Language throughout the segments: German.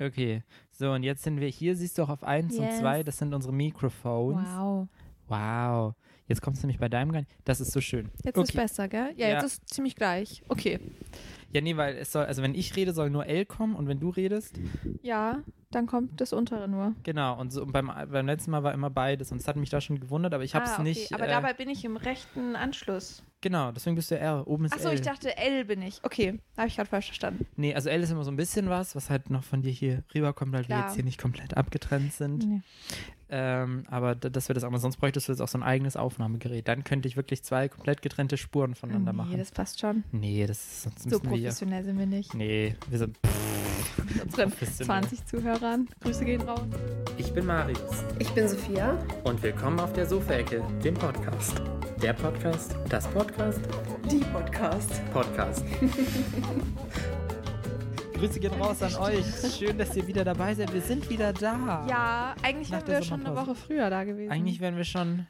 Okay, so und jetzt sind wir hier, siehst du auch auf 1 und Yes. 2, das sind unsere Mikrofons. Wow. Wow. Jetzt kommst du nämlich bei deinem gar nicht. Das ist so schön. Jetzt ist okay. besser, gell? Ja, Ja. jetzt ist ziemlich gleich. Okay. Ja, nee, weil es soll, also wenn ich rede, soll nur L kommen und wenn du redest, Ja, dann kommt das untere nur. genau. Und so und beim, beim letzten Mal war immer beides und es hat mich da schon gewundert, aber ich habe es ah, okay. nicht. Aber äh, dabei bin ich im rechten Anschluss. Genau, deswegen bist du R. Oben ist Achso, L. ich dachte L bin ich. Okay, habe ich gerade falsch verstanden. Nee, also L ist immer so ein bisschen was, was halt noch von dir hier rüberkommt, weil wir Klar. jetzt hier nicht komplett abgetrennt sind. Nee. Ähm, aber d- das wird das auch mal. Sonst bräuchtest du jetzt auch so ein eigenes Aufnahmegerät. Dann könnte ich wirklich zwei komplett getrennte Spuren voneinander nee, machen. das passt schon. nee, das ist sonst So müssen wir. Professionell sind wir nicht. Nee, wir sind. Mit unseren professionell. 20 Zuhörern. Grüße gehen raus. Ich bin Marius Ich bin Sophia. und willkommen auf der Sofaecke, dem Podcast. Der Podcast, das Podcast, Die Podcast. Podcast. Grüße gehen raus an euch. Schön, dass ihr wieder dabei seid. Wir sind wieder da. Ja, eigentlich Nach wären wir schon eine. Woche früher da gewesen. Eigentlich wären wir schon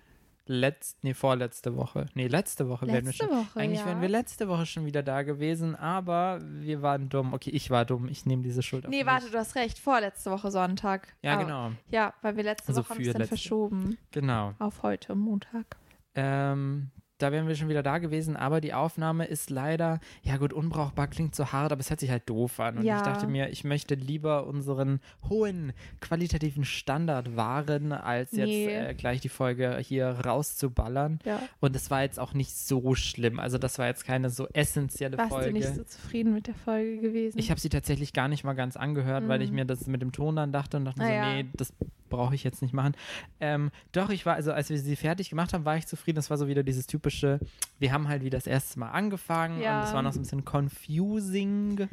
letzt, nee, vorletzte Woche. Nee, letzte Woche wären wir Letzte schon. Woche, Eigentlich ja. wären wir letzte Woche schon wieder da gewesen, aber wir waren dumm. Okay, ich war dumm. Ich nehme diese Schuld auf Nee, mich. warte, du hast recht. Vorletzte Woche Sonntag. Ja, Aber- genau. Ja, weil wir letzte Also Woche haben es dann letzte- verschoben Genau. auf heute, Montag. Ähm, da wären wir schon wieder da gewesen, aber die Aufnahme ist leider, ja gut, unbrauchbar klingt so hart, aber es hört sich halt doof an. Und Ja. ich dachte mir, ich möchte lieber unseren hohen qualitativen Standard wahren, als Nee. jetzt äh, gleich die Folge hier rauszuballern. Ja. Und es war jetzt auch nicht so schlimm. Also das war jetzt keine so essentielle Warst Folge. du nicht so zufrieden mit der Folge gewesen? Ich habe sie tatsächlich gar nicht mal ganz angehört, weil ich mir das mit dem Ton dann dachte und dachte mir so, ja. nee, das brauche ich jetzt nicht machen. Ähm, doch, ich war, also als wir sie fertig gemacht haben, war ich zufrieden. Das war so wieder dieses typische, wir haben halt wieder das erste Mal angefangen Ja. und es war noch so ein bisschen confusing.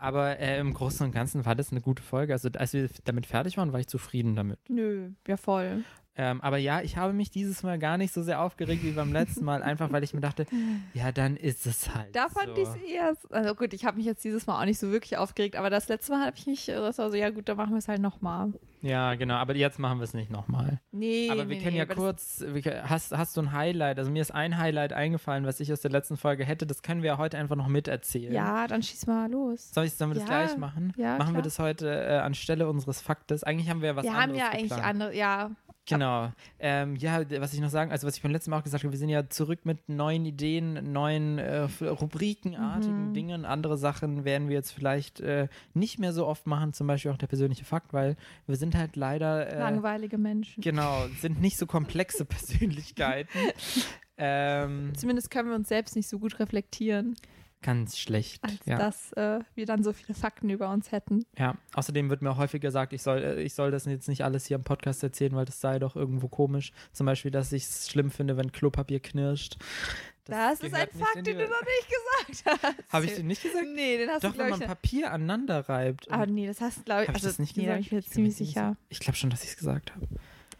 Aber äh, im Großen und Ganzen war das eine gute Folge. Also als wir damit fertig waren, war ich zufrieden damit. Nö, ja voll. Ähm, aber ja, ich habe mich dieses Mal gar nicht so sehr aufgeregt wie beim letzten Mal, einfach weil ich mir dachte, ja, dann ist es halt Da fand so. ich es eher, also gut, ich habe mich jetzt dieses Mal auch nicht so wirklich aufgeregt, aber das letzte Mal habe ich mich, das war so, ja gut, dann machen wir es halt nochmal. Ja, genau, aber jetzt machen wir es nicht nochmal. Nee, Aber wir nee, können nee, ja kurz, wir, hast, hast du ein Highlight? Also mir ist ein Highlight eingefallen, was ich aus der letzten Folge hätte. Das können wir ja heute einfach noch Das, miterzählen. ja, dann schieß mal los. Soll ich, sollen wir das Ja, gleich machen? ja, machen wir klar. das heute äh, anstelle unseres Faktes? Eigentlich haben wir ja was wir anderes haben ja eigentlich geplant. andere, ja, Genau. Ähm, ja, was ich noch sagen, also was ich beim letzten Mal auch gesagt habe, wir sind ja zurück mit neuen Ideen, neuen äh, Rubrikenartigen Mhm. Dingen. Andere Sachen werden wir jetzt vielleicht äh, nicht mehr so oft machen, zum Beispiel auch der persönliche Fakt, weil wir sind halt leider äh, langweilige Menschen. Genau, sind nicht so komplexe Persönlichkeiten. ähm, Zumindest können wir uns selbst nicht so gut reflektieren, ganz schlecht. als ja. dass äh, wir dann so viele Fakten über uns hätten. ja. Außerdem wird mir auch häufig gesagt, ich soll, äh, ich soll das jetzt nicht alles hier im Podcast erzählen, weil das sei doch irgendwo komisch. Zum Beispiel, dass ich es schlimm finde, wenn Klopapier knirscht. Das, ist ein Fakt, den du noch nicht gesagt hast. Habe ich den nicht gesagt? Nee, den hast Doch, du, wenn man ich. Papier aneinander reibt. Ah, nee, das hast du, glaube ich. Habe ich also, das nicht nee, gesagt? ich mir bin mir ziemlich sicher. Ich glaube schon, dass ich es gesagt habe.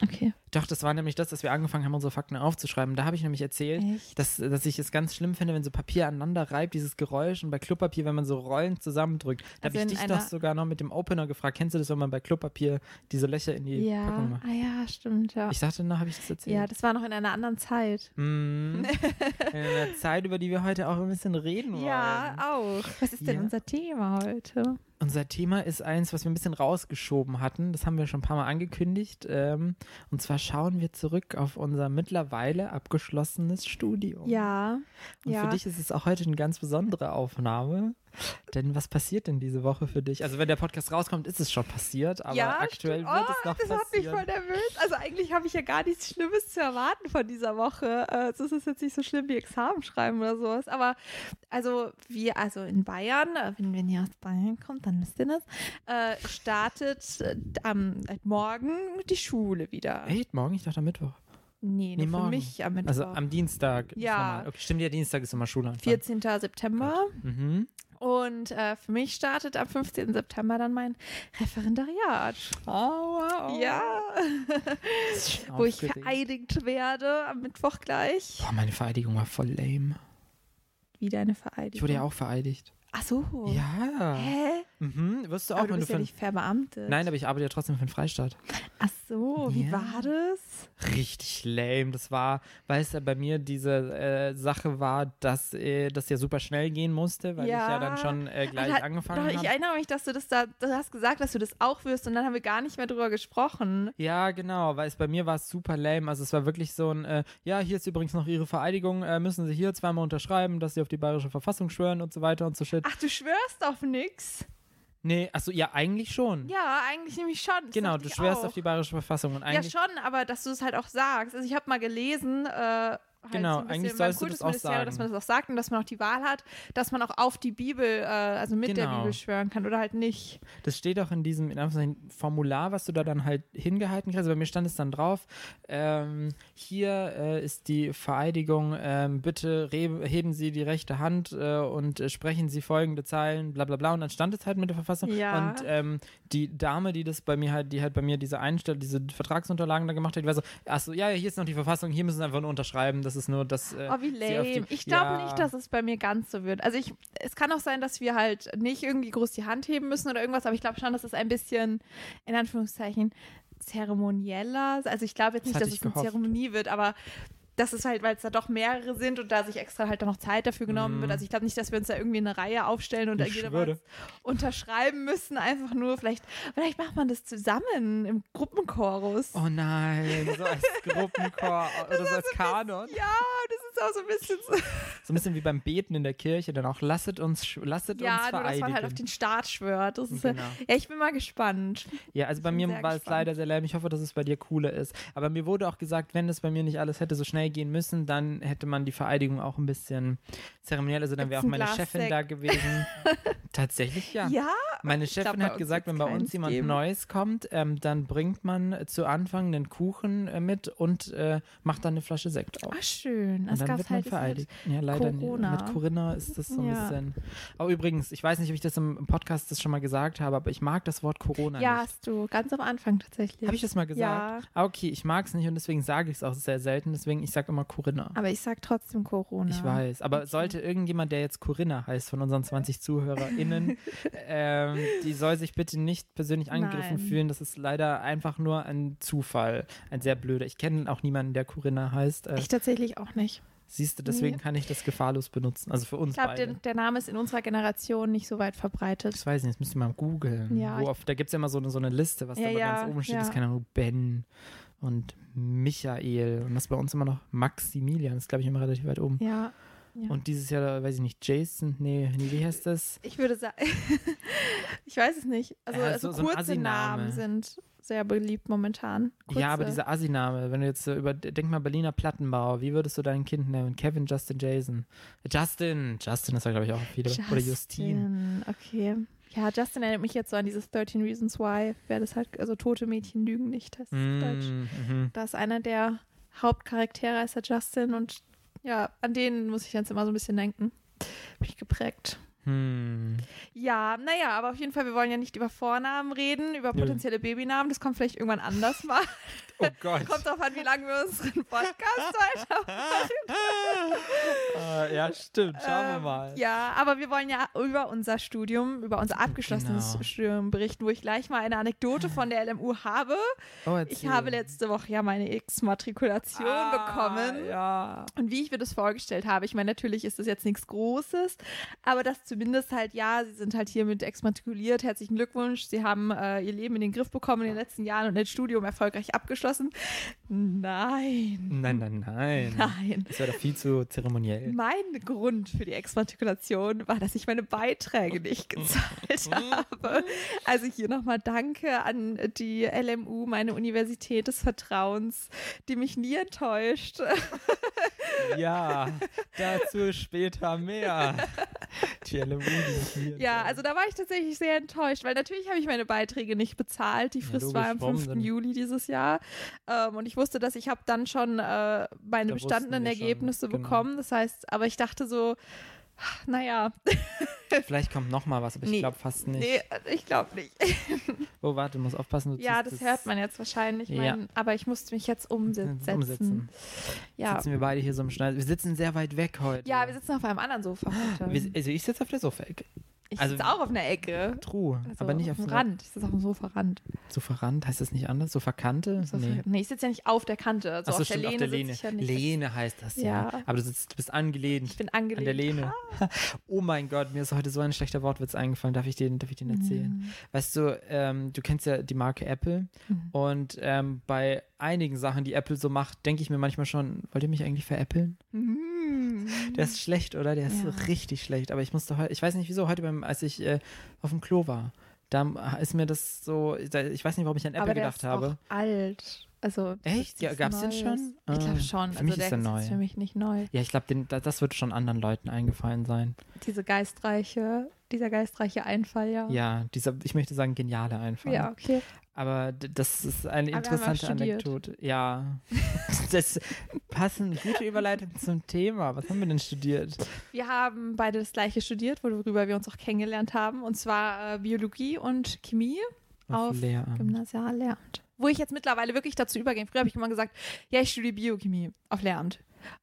Okay. Doch, das war nämlich das, dass wir angefangen haben, unsere Fakten aufzuschreiben. Da habe ich nämlich erzählt, Echt? dass, dass ich es ganz schlimm finde, wenn so Papier aneinander reibt, dieses Geräusch und bei Klopapier, wenn man so Rollen zusammendrückt. Da Also habe ich dich doch sogar noch mit dem Opener gefragt. Kennst du das, wenn man bei Klopapier diese Löcher in die Packung Ja, macht? ah ja, stimmt, ja. Ich dachte, na, habe ich das erzählt? Ja, das war noch in einer anderen Zeit. Mm, in einer Zeit, über die wir heute auch ein bisschen reden wollen. Ja, auch. Was ist denn Ja. unser Thema heute? Unser Thema ist eins, was wir ein bisschen rausgeschoben hatten. Das haben wir schon ein paar Mal angekündigt. Ähm, und zwar schauen wir zurück auf unser mittlerweile abgeschlossenes Studium. Ja. Und ja. für dich ist es auch heute eine ganz besondere Aufnahme. Denn was passiert denn diese Woche für dich? Also wenn der Podcast rauskommt, ist es schon passiert, aber ja, aktuell stimmt. wird oh, es noch das hat mich passieren. voll nervös. Also eigentlich habe ich ja gar nichts Schlimmes zu erwarten von dieser Woche. Es ist jetzt nicht so schlimm wie Examen schreiben oder sowas. Aber also wir, also in Bayern, äh, wenn, wenn ihr aus Bayern kommt, dann wisst ihr das, äh, startet äh, am äh, morgen die Schule wieder. Echt? Morgen? Ich dachte am Mittwoch. Nee, Nee, für morgen. mich am Mittwoch. Also am Dienstag. Ja. Okay, stimmt, ja, Dienstag ist immer Schulanfang. 14. September. Mhm. Und äh, für mich startet am 15. September dann mein Referendariat. Oh, wow. Ja, wo ich vereidigt werde am Mittwoch gleich. Boah, meine Vereidigung war voll lame. Wieder eine Ich Vereidigung. wurde ja auch vereidigt. Ach so. Ja. Hä? Mhm, wirst du auch, Aber du bist ja nicht verbeamtet. Nein, aber ich arbeite ja trotzdem für den Freistaat. Ach so, wie Ja. war das? Richtig lame. Das war, weißt du, bei mir diese äh, Sache war, dass äh, das ja super schnell gehen musste, weil ich ja dann schon äh, gleich da- angefangen Doch, ich habe. erinnere mich, dass du das da, du hast gesagt, dass du das auch wirst und dann haben wir gar nicht mehr drüber gesprochen. Ja, genau, weil es bei mir war es super lame. Also es war wirklich so ein, äh, ja, hier ist übrigens noch Ihre Vereidigung, äh, müssen Sie hier zweimal unterschreiben, dass Sie auf die bayerische Verfassung schwören und so weiter und so shit. Ach, du schwörst auf nix? Nee, achso, ja, eigentlich schon. Ja, eigentlich nämlich schon. Das genau, du schwörst auf die bayerische Verfassung und Ja, eigentlich. schon, aber dass du es halt auch sagst. Also ich habe mal gelesen, äh, halt Genau, so ein eigentlich sollst du das auch Kultusministerium, dass sagen. man das auch sagt und dass man auch die Wahl hat, dass man auch auf die Bibel, äh, also mit der Genau. Bibel schwören kann oder halt nicht. Das steht auch in diesem in Formular, was du da dann halt hingehalten kriegst. Bei mir stand es dann drauf, ähm, hier äh, ist die Vereidigung, ähm, bitte heben Sie die rechte Hand äh, und äh, sprechen Sie folgende Zeilen, bla bla bla. Und dann stand es halt mit der Verfassung. Ja. Und ähm, die Dame, die das bei mir halt, die halt bei mir diese Einstellung, diese Vertragsunterlagen da gemacht hat, die war so, achso, ja, ja, hier ist noch die Verfassung, hier müssen Sie einfach nur unterschreiben, das ist nur das. Äh, Oh, wie auf die- lame. Ich glaube Ja. nicht, dass es bei mir ganz so wird. Also ich, es kann auch sein, dass wir halt nicht irgendwie groß die Hand heben müssen oder irgendwas, aber ich glaube schon, dass es ein bisschen, in Anführungszeichen, zeremonieller. Also ich glaube jetzt Das nicht, dass es eine gehofft. Zeremonie wird, aber das ist halt, weil es da doch mehrere sind und da sich extra halt dann noch Zeit dafür genommen Mhm. wird. Also ich glaube nicht, dass wir uns da irgendwie in eine Reihe aufstellen und da Ich jeder schwöre. was unterschreiben müssen. Einfach nur, vielleicht, vielleicht macht man das zusammen im Gruppenchorus. Oh nein, so als Gruppenchor oder so als Kanon. Ja, das ist auch so ein bisschen so. So ein bisschen wie beim Beten in der Kirche, dann auch lasset uns, lasset Ja, uns nur dass vereidigen. man halt auf den Start schwört. Das ist Genau. ja, ja, ich bin mal gespannt. ja, also bei mir war es gespannt. leider sehr lame. Ich hoffe, dass es bei dir cooler ist. Aber mir wurde auch gesagt, wenn es bei mir nicht alles hätte so schnell gehen müssen, dann hätte man die Vereidigung auch ein bisschen zeremoniell. Also dann wäre auch meine Glas Chefin Sekt? da gewesen. Tatsächlich ja. Ja, Meine glaub, Chefin bei hat gesagt, wenn bei uns jemand geben. Neues kommt, ähm, dann bringt man äh, zu Anfang einen Kuchen äh, mit und äh, macht dann eine Flasche Sekt auf. ach schön. Und Das dann gab wird man halt, vereidigt. Ja, leider Corona. nicht. Mit Corinna ist das so ein Ja. bisschen. Aber übrigens, ich weiß nicht, ob ich das im Podcast das schon mal gesagt habe, aber ich mag das Wort Corona Ja, nicht. hast du. Ganz am Anfang tatsächlich. Habe ich das mal gesagt? Ja. Ah, okay, ich mag es nicht und deswegen sage ich es auch sehr selten. Deswegen, ich sage immer Corinna. Aber ich sag trotzdem Corona. Ich weiß. Aber Okay. sollte irgendjemand, der jetzt Corinna heißt, von unseren 20 ZuhörerInnen, ähm, die soll sich bitte nicht persönlich angegriffen Nein. fühlen. Das ist leider einfach nur ein Zufall. Ein sehr blöder. Ich kenne auch niemanden, der Corinna heißt. Äh, Ich tatsächlich auch nicht. siehst du, deswegen Nee. kann ich das gefahrlos benutzen. Also für uns Ich glaube, beide. der, der Name ist in unserer Generation nicht so weit verbreitet. Das weiß ich nicht, das müsst ihr mal googeln. Ja, ich- da gibt es ja immer so eine, so eine Liste, was Ja, da ja, ganz oben steht. ja. Das ist keine Ahnung, Ben und Michael. Und das ist bei uns immer noch Maximilian. Das ist, glaube ich, immer relativ weit oben. Ja. ja. Und dieses Jahr, weiß ich nicht, Jason, nee, nee wie heißt das? Ich würde sagen, ich weiß es nicht. Also, Ja, also so- so kurze. Namen sind sehr beliebt momentan. Kurze. Ja, aber dieser Assi-Name, wenn du jetzt so über, denk mal Berliner Plattenbau, wie würdest du dein Kind nennen? Kevin, Justin, Jason. Justin, Justin ist ja, glaube ich, auch viele. Oder Justine. Justin, Okay. Ja, Justin erinnert mich jetzt so an dieses 13 Reasons Why, wer das halt, also tote Mädchen lügen nicht, heißt auf Deutsch. Mm. Da ist einer der Hauptcharaktere, ist der Justin und ja, an den muss ich jetzt immer so ein bisschen denken. Bin ich geprägt. Hm. Ja, naja, aber auf jeden Fall, wir wollen ja nicht über Vornamen reden, über potenzielle Babynamen. Das kommt vielleicht irgendwann anders mal. Oh Gott. Kommt drauf an, wie lange wir unseren Podcast weitermachen. Äh, ja, stimmt. Schauen wir Ähm, mal. Ja, aber wir wollen ja über unser Studium, über unser abgeschlossenes Genau. Studium berichten, wo ich gleich mal eine Anekdote von der LMU habe. Oh, Ich habe letzte Woche ja meine X-Matrikulation Ah, bekommen. Ja. Und wie ich mir das vorgestellt habe, ich meine, natürlich ist das jetzt nichts Großes, aber das zumindest halt, ja, sie sind halt hiermit exmatrikuliert. Herzlichen Glückwunsch. Sie haben äh, ihr Leben in den Griff bekommen in den letzten Jahren und das Studium erfolgreich abgeschlossen. Nein. Nein, nein, nein. Nein. Das wäre doch viel zu zeremoniell. Mein Grund für die Exmatrikulation war, dass ich meine Beiträge nicht gezahlt habe. Also hier nochmal Danke an die LMU, meine Universität des Vertrauens, die mich nie enttäuscht. Ja, dazu später mehr. Die Hier. Ja, also da war ich tatsächlich sehr enttäuscht, weil natürlich habe ich meine Beiträge nicht bezahlt. Die Ja, Frist logisch, war am warum 5. denn? Juli dieses Jahr. Ähm, und ich wusste, dass ich habe dann schon äh, meine Da bestandenen wir schon, Ergebnisse genau. bekommen. Das heißt, aber ich dachte so, naja, Vielleicht kommt noch mal was, aber ich Nee. glaube fast nicht. nee, ich glaube nicht. Oh, warte, du musst aufpassen. Du Ja, ziehst das hört man jetzt wahrscheinlich. Ja. Mein, aber ich musste mich jetzt umsetzen. Umsetzen. Ja. Sitzen wir beide hier so im Schneid. Wir sitzen sehr weit weg heute. ja, wir sitzen auf einem anderen Sofa heute. Wir, also ich sitze auf der Sofaecke. Ich Also- sitze auch auf einer Ecke. True, Also aber nicht auf dem Rand. Ich sitze auf dem Sofa-Rand. Sofa-Rand, heißt das nicht anders? Sofa-Kante? Sofa nee. nee, ich sitze ja nicht auf der Kante. Also Achso, auf der stimmt, Lehne auf der Lehne. ich ja nicht. Lehne heißt das, ja. Ja. Aber du, sitzt, du bist angelehnt Ich bin an angelehnt. der Lehne. Oh mein Gott, mir ist heute so ein schlechter Wortwitz eingefallen. Darf ich den, darf ich den erzählen? Mhm. Weißt du, ähm, du kennst ja die Marke Apple Mhm. und ähm, bei einigen Sachen, die Apple so macht, denke ich mir manchmal schon, wollt ihr mich eigentlich veräppeln? Mhm. Der ist schlecht, oder? Der ist Ja. so richtig schlecht. Aber ich musste heute, ich weiß nicht wieso, heute beim, als ich äh, auf dem Klo war, da ist mir das so, ich weiß nicht, warum ich an Apple gedacht ist habe. auch alt. Also Echt? ist Ja, nichts gab's den schon? Ich Ah, glaube schon. für also mich der ist der neu. für mich nicht neu. Ja, ich glaube, das wird schon anderen Leuten eingefallen sein. Diese geistreiche, dieser geistreiche Einfall, ja. Ja, dieser, ich möchte sagen, geniale Einfall. Ja, okay. Aber das ist eine interessante. Anekdote. Ja. das passen gute Überleitung zum Thema. Was haben wir denn studiert? Wir haben beide das gleiche studiert, worüber wir uns auch kennengelernt haben. Und zwar äh, Biologie und Chemie auf Lehramt. Gymnasiallehramt. Wo ich jetzt mittlerweile wirklich dazu übergehe. Früher habe ich immer gesagt, ja, ich studiere Biochemie auf Lehramt.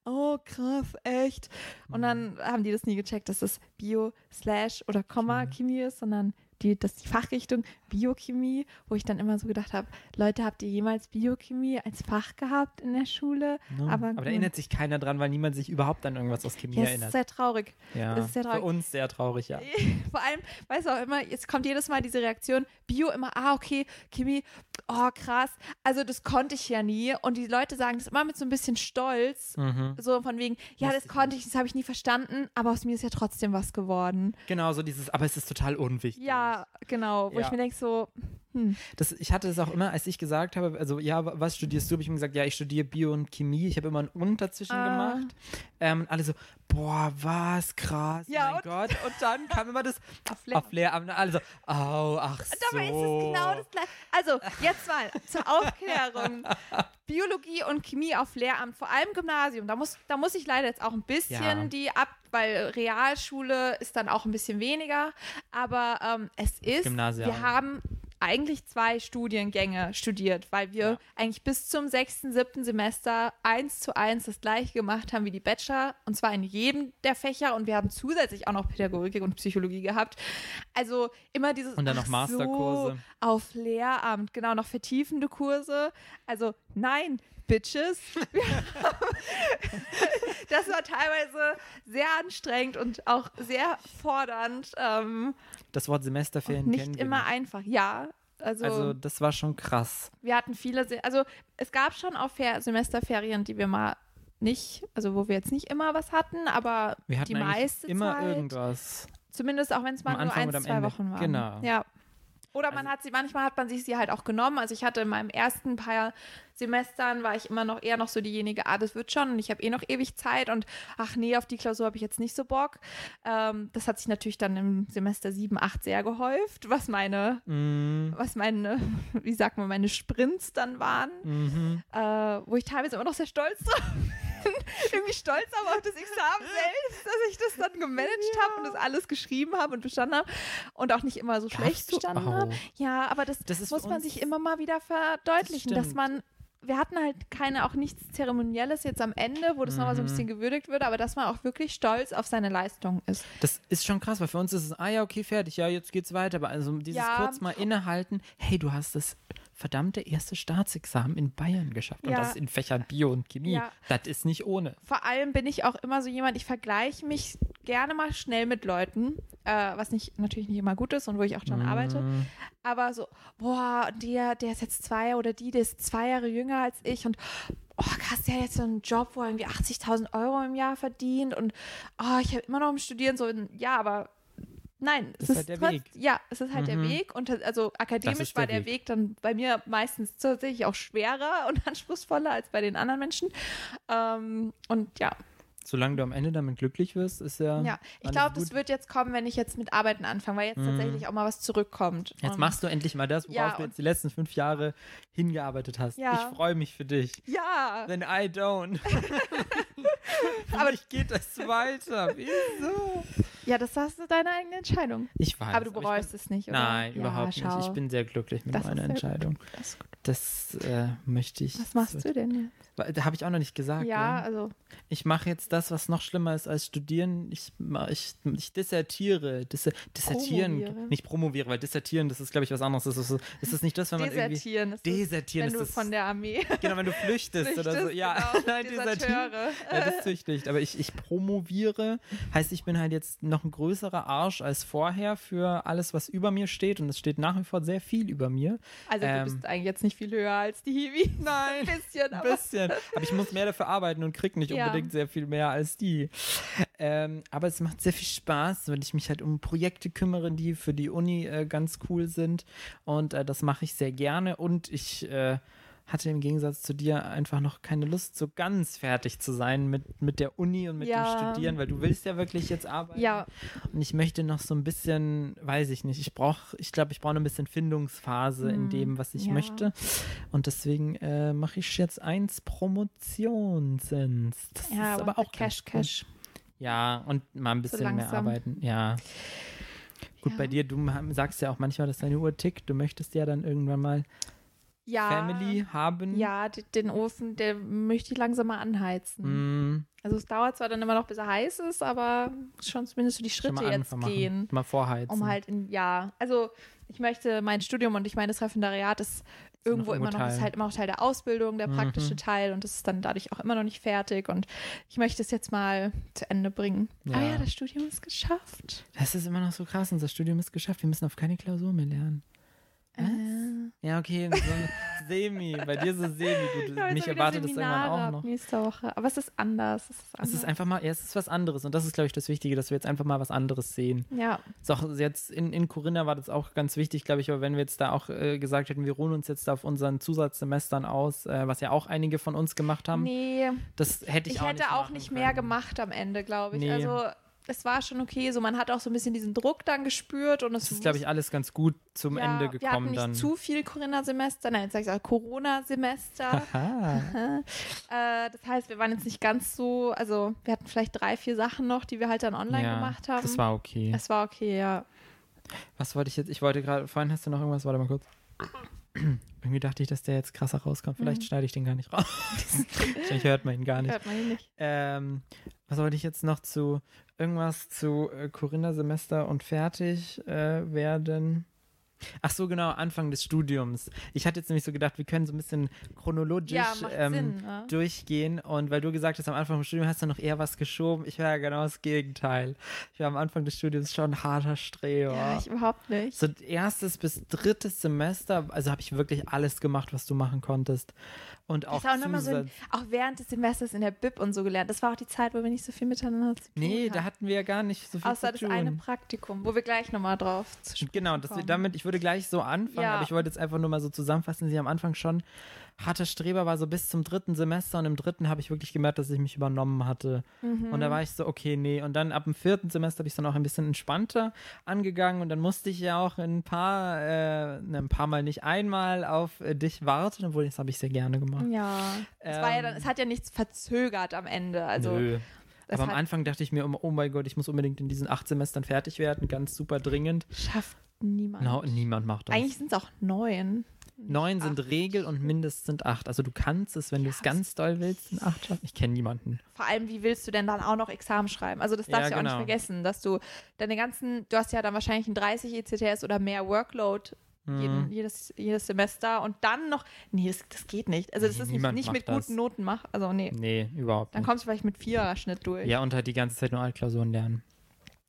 Oh, krass, echt. Und dann haben die das nie gecheckt, dass das Bio slash oder Komma Chemie ist, sondern die, das ist die Fachrichtung Biochemie, wo ich dann immer so gedacht habe, Leute, habt ihr jemals Biochemie als Fach gehabt in der Schule? Ne? Aber Aber da erinnert sich keiner dran, weil niemand sich überhaupt an irgendwas aus Chemie Ja, es ist erinnert. sehr traurig. Ja, das ist sehr für traurig. uns sehr traurig, ja. Vor allem, weißt du auch immer, es kommt jedes Mal diese Reaktion, Bio immer, ah, okay, Chemie, oh, krass. Also das konnte ich ja nie. Und die Leute sagen das immer mit so ein bisschen Stolz. Mhm. So von wegen, ja, das konnte ich, das habe ich nie verstanden, aber aus mir ist ja trotzdem was geworden. Genau, so dieses, aber es ist total unwichtig. Ja, genau. Wo Ja. ich mir denke, so, hm, Das, ich hatte es auch immer, als ich gesagt habe, also ja, wa- was studierst du? Habe ich immer gesagt, ja, ich studiere Bio und Chemie. Ich habe immer ein Und dazwischen Ah. gemacht. Ähm, und alle so, boah, was krass. Ja, oh mein und- Gott. Und dann kam immer das auf Lehramt. auf Lehramt. Und alle so, oh, ach so. Dabei ist es genau das gleiche. Also, jetzt mal zur Aufklärung. Biologie und Chemie auf Lehramt, vor allem Gymnasium. Da muss, da muss ich leider jetzt auch ein bisschen Ja. die ab, weil Realschule ist dann auch ein bisschen weniger. Aber ähm, es ist, Gymnasial. wir haben eigentlich zwei Studiengänge studiert, weil wir Ja. eigentlich bis zum sechsten, siebten Semester eins zu eins das gleiche gemacht haben wie die Bachelor und zwar in jedem der Fächer und wir haben zusätzlich auch noch Pädagogik und Psychologie gehabt. Also immer dieses Und dann noch Masterkurse. So, auf Lehramt, genau, noch vertiefende Kurse. Also nein, Bitches. Wir haben- das war teilweise sehr anstrengend und auch sehr fordernd. Ähm, Das Wort Semesterferien nicht immer einfach. Ja, also, Also das war schon krass. wir hatten viele, also es gab schon auch Fer Semesterferien, die wir mal nicht, also wo wir jetzt nicht immer was hatten, aber Wir hatten die meiste immer Zeit, irgendwas. zumindest auch wenn es mal Am nur Anfang ein, zwei Ende. Wochen waren. Genau. Ja. Oder man Also- hat sie, manchmal hat man sich sie halt auch genommen. Also ich hatte in meinem ersten paar Semestern war ich immer noch eher noch so diejenige, ah, das wird schon und ich habe eh noch ewig Zeit und ach nee, auf die Klausur habe ich jetzt nicht so Bock. Ähm, das hat sich natürlich dann im Semester 7, 8 sehr gehäuft, was meine, Mm, was meine, wie sagt man, meine Sprints dann waren, mhm. äh, wo ich teilweise immer noch sehr stolz drauf bin. Irgendwie stolz aber auf das Examen selbst, dass ich das dann gemanagt habe und das alles geschrieben habe und bestanden habe und auch nicht immer so schlecht Darfst du bestanden habe. Ja, aber das, Das muss man sich immer mal wieder verdeutlichen, Das dass man wir hatten halt keine auch nichts Zeremonielles jetzt am Ende, wo das nochmal so ein Mhm. bisschen gewürdigt wird, aber dass man auch wirklich stolz auf seine Leistung ist. Das ist schon krass, weil für uns ist es, ah ja, okay, fertig, ja, jetzt geht's weiter. Aber also dieses Ja. kurz mal innehalten, hey, du hast das verdammte erste Staatsexamen in Bayern geschafft. Und Ja. das in Fächern Bio und Chemie. Ja. Das ist nicht ohne. Vor allem bin ich auch immer so jemand, ich vergleiche mich gerne mal schnell mit Leuten, äh, was nicht natürlich nicht immer gut ist und wo ich auch dran arbeite. Mm, Aber so, boah, der, der ist jetzt zwei oder die, der ist zwei Jahre jünger als ich und oh krass, der hat jetzt so einen Job, wo er irgendwie 80.000 Euro im Jahr verdient und oh, ich habe immer noch im Studieren so, ein- ja, aber nein, es Ist halt der trotz- Weg. Ja, es ist halt der Mhm. Weg und also akademisch ist war der der Weg. Weg. dann bei mir meistens tatsächlich auch schwerer und anspruchsvoller als bei den anderen Menschen. Ähm, und ja, Solange du am Ende damit glücklich wirst, ist ja. ja, ich glaube, das wird jetzt kommen, wenn ich jetzt mit Arbeiten anfange, weil jetzt Mhm. tatsächlich auch mal was zurückkommt. Jetzt machst du endlich mal das, worauf Ja, du jetzt die letzten fünf Jahre hingearbeitet hast. Ja. Ich freue mich für dich. Ja, Denn I don't. Aber- Aber ich geht das weiter. Wieso? Ja, das ist deine eigene Entscheidung. Ich weiß. Aber du ich bin- bereust es nicht, oder? Nein, Ja, überhaupt schau. nicht. Ich bin sehr glücklich mit Das meiner sehr gut. Entscheidung. Das. Das äh, möchte ich. Was machst du denn jetzt? Da habe ich auch noch nicht gesagt. Ja, ne? also Ich mache jetzt das, was noch schlimmer ist als studieren. Ich, ich, ich dissertiere. Dis dissertieren. Promoviere. Nicht promoviere, weil dissertieren, das ist, glaube ich, was anderes. Das ist, ist das nicht das, wenn man irgendwie. desertieren ist das, Desertieren wenn ist du das. von der Armee genau, wenn du flüchtest, oder so. flüchtest, Ja, genau, nein, desertieren. Ja, das ist richtig. Aber ich, ich promoviere. Heißt, ich bin halt jetzt noch ein größerer Arsch als vorher für alles, was über mir steht. Und es steht nach wie vor sehr viel über mir. Also Ähm, du bist eigentlich jetzt nicht viel höher als die Hiwi. Nein, Ein bisschen, Ein aber bisschen. Aber ich muss mehr dafür arbeiten und krieg nicht Ja. unbedingt sehr viel mehr als die. Ähm, aber es macht sehr viel Spaß, weil ich mich halt um Projekte kümmere, die für die Uni äh, ganz cool sind. Und äh, das mache ich sehr gerne. Und ich äh, hatte im Gegensatz zu dir einfach noch keine Lust, so ganz fertig zu sein mit, mit der Uni und mit Ja. dem Studieren, weil du willst ja wirklich jetzt arbeiten. ja, Und ich möchte noch so ein bisschen, weiß ich nicht, ich brauche, ich glaube, ich brauche noch ein bisschen Findungsphase in Hm, dem, was ich ja. möchte. Und deswegen äh, mache ich jetzt eins Promotionsens. Das ja, ist aber auch Cash. Cash. Ja, und mal ein bisschen mehr langsam. arbeiten. Ja. Gut, Ja. bei dir, du sagst ja auch manchmal, dass deine Uhr tickt. Du möchtest ja dann irgendwann mal Ja, Family haben. Ja, den Ofen, der möchte ich langsam mal anheizen. Mm, Also es dauert zwar dann immer noch, bis er heiß ist, aber schon zumindest so die Schritte jetzt gehen. Mal vorheizen. Um halt in, ja, also ich möchte mein Studium und ich meine, das Referendariat ist irgendwo immer noch, ist Teil. halt immer noch Teil der Ausbildung, der praktische Mhm. Teil und das ist dann dadurch auch immer noch nicht fertig und ich möchte es jetzt mal zu Ende bringen. Ah Ja. ja, das Studium ist geschafft. Das ist immer noch so krass. Unser Studium ist geschafft. Wir müssen auf keine Klausur mehr lernen. Was? Äh, Ja, okay, so ein semi. Bei dir so semi. Gut, ja, mich erwartet das irgendwann auch noch. Nächste Woche. Aber es ist anders. Es ist Es anders. ist einfach mal, ja, es ist was anderes. Und das ist, glaube ich, das Wichtige, dass wir jetzt einfach mal was anderes sehen. ja, Ist auch jetzt in, in Corinna war das auch ganz wichtig, glaube ich, aber wenn wir jetzt da auch äh, gesagt hätten, wir ruhen uns jetzt auf unseren Zusatzsemestern aus, äh, was ja auch einige von uns gemacht haben, nee, das hätte ich, ich auch hätte nicht auch nicht mehr können. gemacht am Ende, glaube ich. Nee. Also es war schon okay. So, man hat auch so ein bisschen diesen Druck dann gespürt und es Das ist, glaube ich, alles ganz gut zum ja, Ende Wir hatten gekommen nicht dann. zu viel Corinna-Semester, nein, jetzt sag ich auch Corona-Semester. Äh, das heißt, wir waren jetzt nicht ganz so, also wir hatten vielleicht drei, vier Sachen noch, die wir halt dann online ja, gemacht haben. Das war okay. es war okay, ja. Was wollte ich jetzt? Ich wollte gerade, vorhin hast du noch irgendwas, warte mal kurz. Irgendwie dachte ich, dass der jetzt krasser rauskommt. Vielleicht Mhm. schneide ich den gar nicht raus. Vielleicht hört man ihn gar nicht. Hört man hier nicht. Ähm, was wollte ich jetzt noch zu irgendwas zu äh, Corinna-Semester und fertig äh, werden? Ach so, genau, Anfang des Studiums. Ich hatte jetzt nämlich so gedacht, wir können so ein bisschen chronologisch Ja, ähm, Sinn. Ne? durchgehen. Und weil du gesagt hast, am Anfang des Studiums hast du noch eher was geschoben. Ich war ja genau das Gegenteil. Ich war am Anfang des Studiums schon ein harter Streber. Ja, ich überhaupt nicht. So erstes bis drittes Semester, also habe ich wirklich alles gemacht, was du machen konntest. Und auch, Das auch nochmal so, ein, Zusatz- auch während des Semesters in der Bib und so gelernt. Das war auch die Zeit, wo wir nicht so viel miteinander zu tun Nee, hatten. da hatten wir ja gar nicht so viel Außer zu das tun. eine Praktikum, wo wir gleich nochmal drauf zu sprechen Genau, das, damit, ich würde gleich so anfangen, Ja. aber ich wollte jetzt einfach nur mal so zusammenfassen, sie am Anfang schon harter Streber war so bis zum dritten Semester und im dritten habe ich wirklich gemerkt, dass ich mich übernommen hatte. Und da war ich so, okay, nee. Und dann ab dem vierten Semester habe ich es dann auch ein bisschen entspannter angegangen und dann musste ich ja auch ein paar, äh, ne, ein paar Mal nicht einmal auf äh, dich warten, obwohl das habe ich sehr gerne gemacht. Ja. Es, war ja dann, Ähm, es hat ja nichts verzögert am Ende. Also Nö. Aber am Anfang dachte ich mir, oh, oh mein Gott, ich muss unbedingt in diesen acht Semestern fertig werden, ganz super dringend. schafft niemand. No, niemand macht das. Eigentlich sind es auch neun. Neun sind acht. Regel und mindestens sind acht. Also du kannst es, wenn du Ja, es ganz doll willst, in acht schaffen. Ich kenne niemanden. Vor allem, wie willst du denn dann auch noch Examen schreiben? Also das darfst du ja auch genau. nicht vergessen, dass du deine ganzen, du hast ja dann wahrscheinlich ein 30 ECTS oder mehr Workload jeden, Mhm. jedes, jedes Semester und dann noch, nee, das, das geht nicht. Also das Nee, ist nicht, nicht mit das. guten Noten mach, also nee. Nee, überhaupt Dann nicht. kommst du vielleicht mit Vierer-Schnitt durch. Ja, und halt die ganze Zeit nur Altklausuren lernen.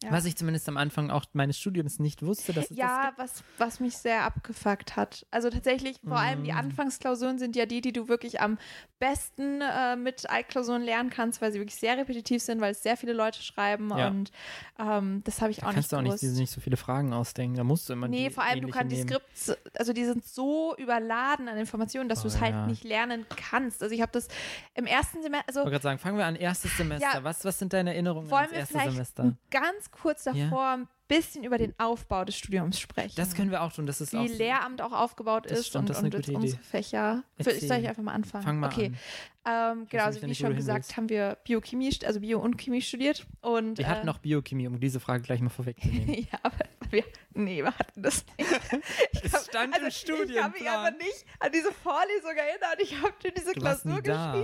Ja. Was ich zumindest am Anfang auch meines Studiums nicht wusste, dass es das Ja, was, was mich sehr abgefuckt hat. Also tatsächlich, vor allem die Mm. Anfangsklausuren sind ja die, die du wirklich am besten äh, mit Altklausuren lernen kannst, weil sie wirklich sehr repetitiv sind, weil es sehr viele Leute schreiben Ja. und ähm, das habe ich Da auch kannst nicht du auch nicht, gewusst. nicht so viele Fragen ausdenken. Da musst du immer Nee, vor allem, du kannst die. Skripts, also die sind so überladen an Informationen, dass Oh, du es halt ja. nicht lernen kannst. Also ich habe das im ersten Semester, also Ich wollte gerade sagen, fangen wir an, erstes Semester. Was, was sind deine Erinnerungen ans wir erste Semester? ganz kurz Ja. davor ein bisschen über den Aufbau des Studiums sprechen. Das können wir auch tun. Das ist auch wie Lehramt auch aufgebaut ist stimmt, und, und unsere Idee. Fächer. Für, Erzähl. soll ich einfach mal anfangen? Fang mal okay. an. Ähm, genau, also wie schon gesagt, willst. haben wir Biochemie, also Bio- und Chemie studiert. Und, Wir hatten äh, noch Biochemie, um diese Frage gleich mal vorwegzunehmen. ja, aber wir, nee, wir hatten das nicht. Ich Es hab- stand im also, Ich kann mich Studienplan. aber nicht an diese Vorlesung erinnern. Ich habe dir diese Du Klausur nie da.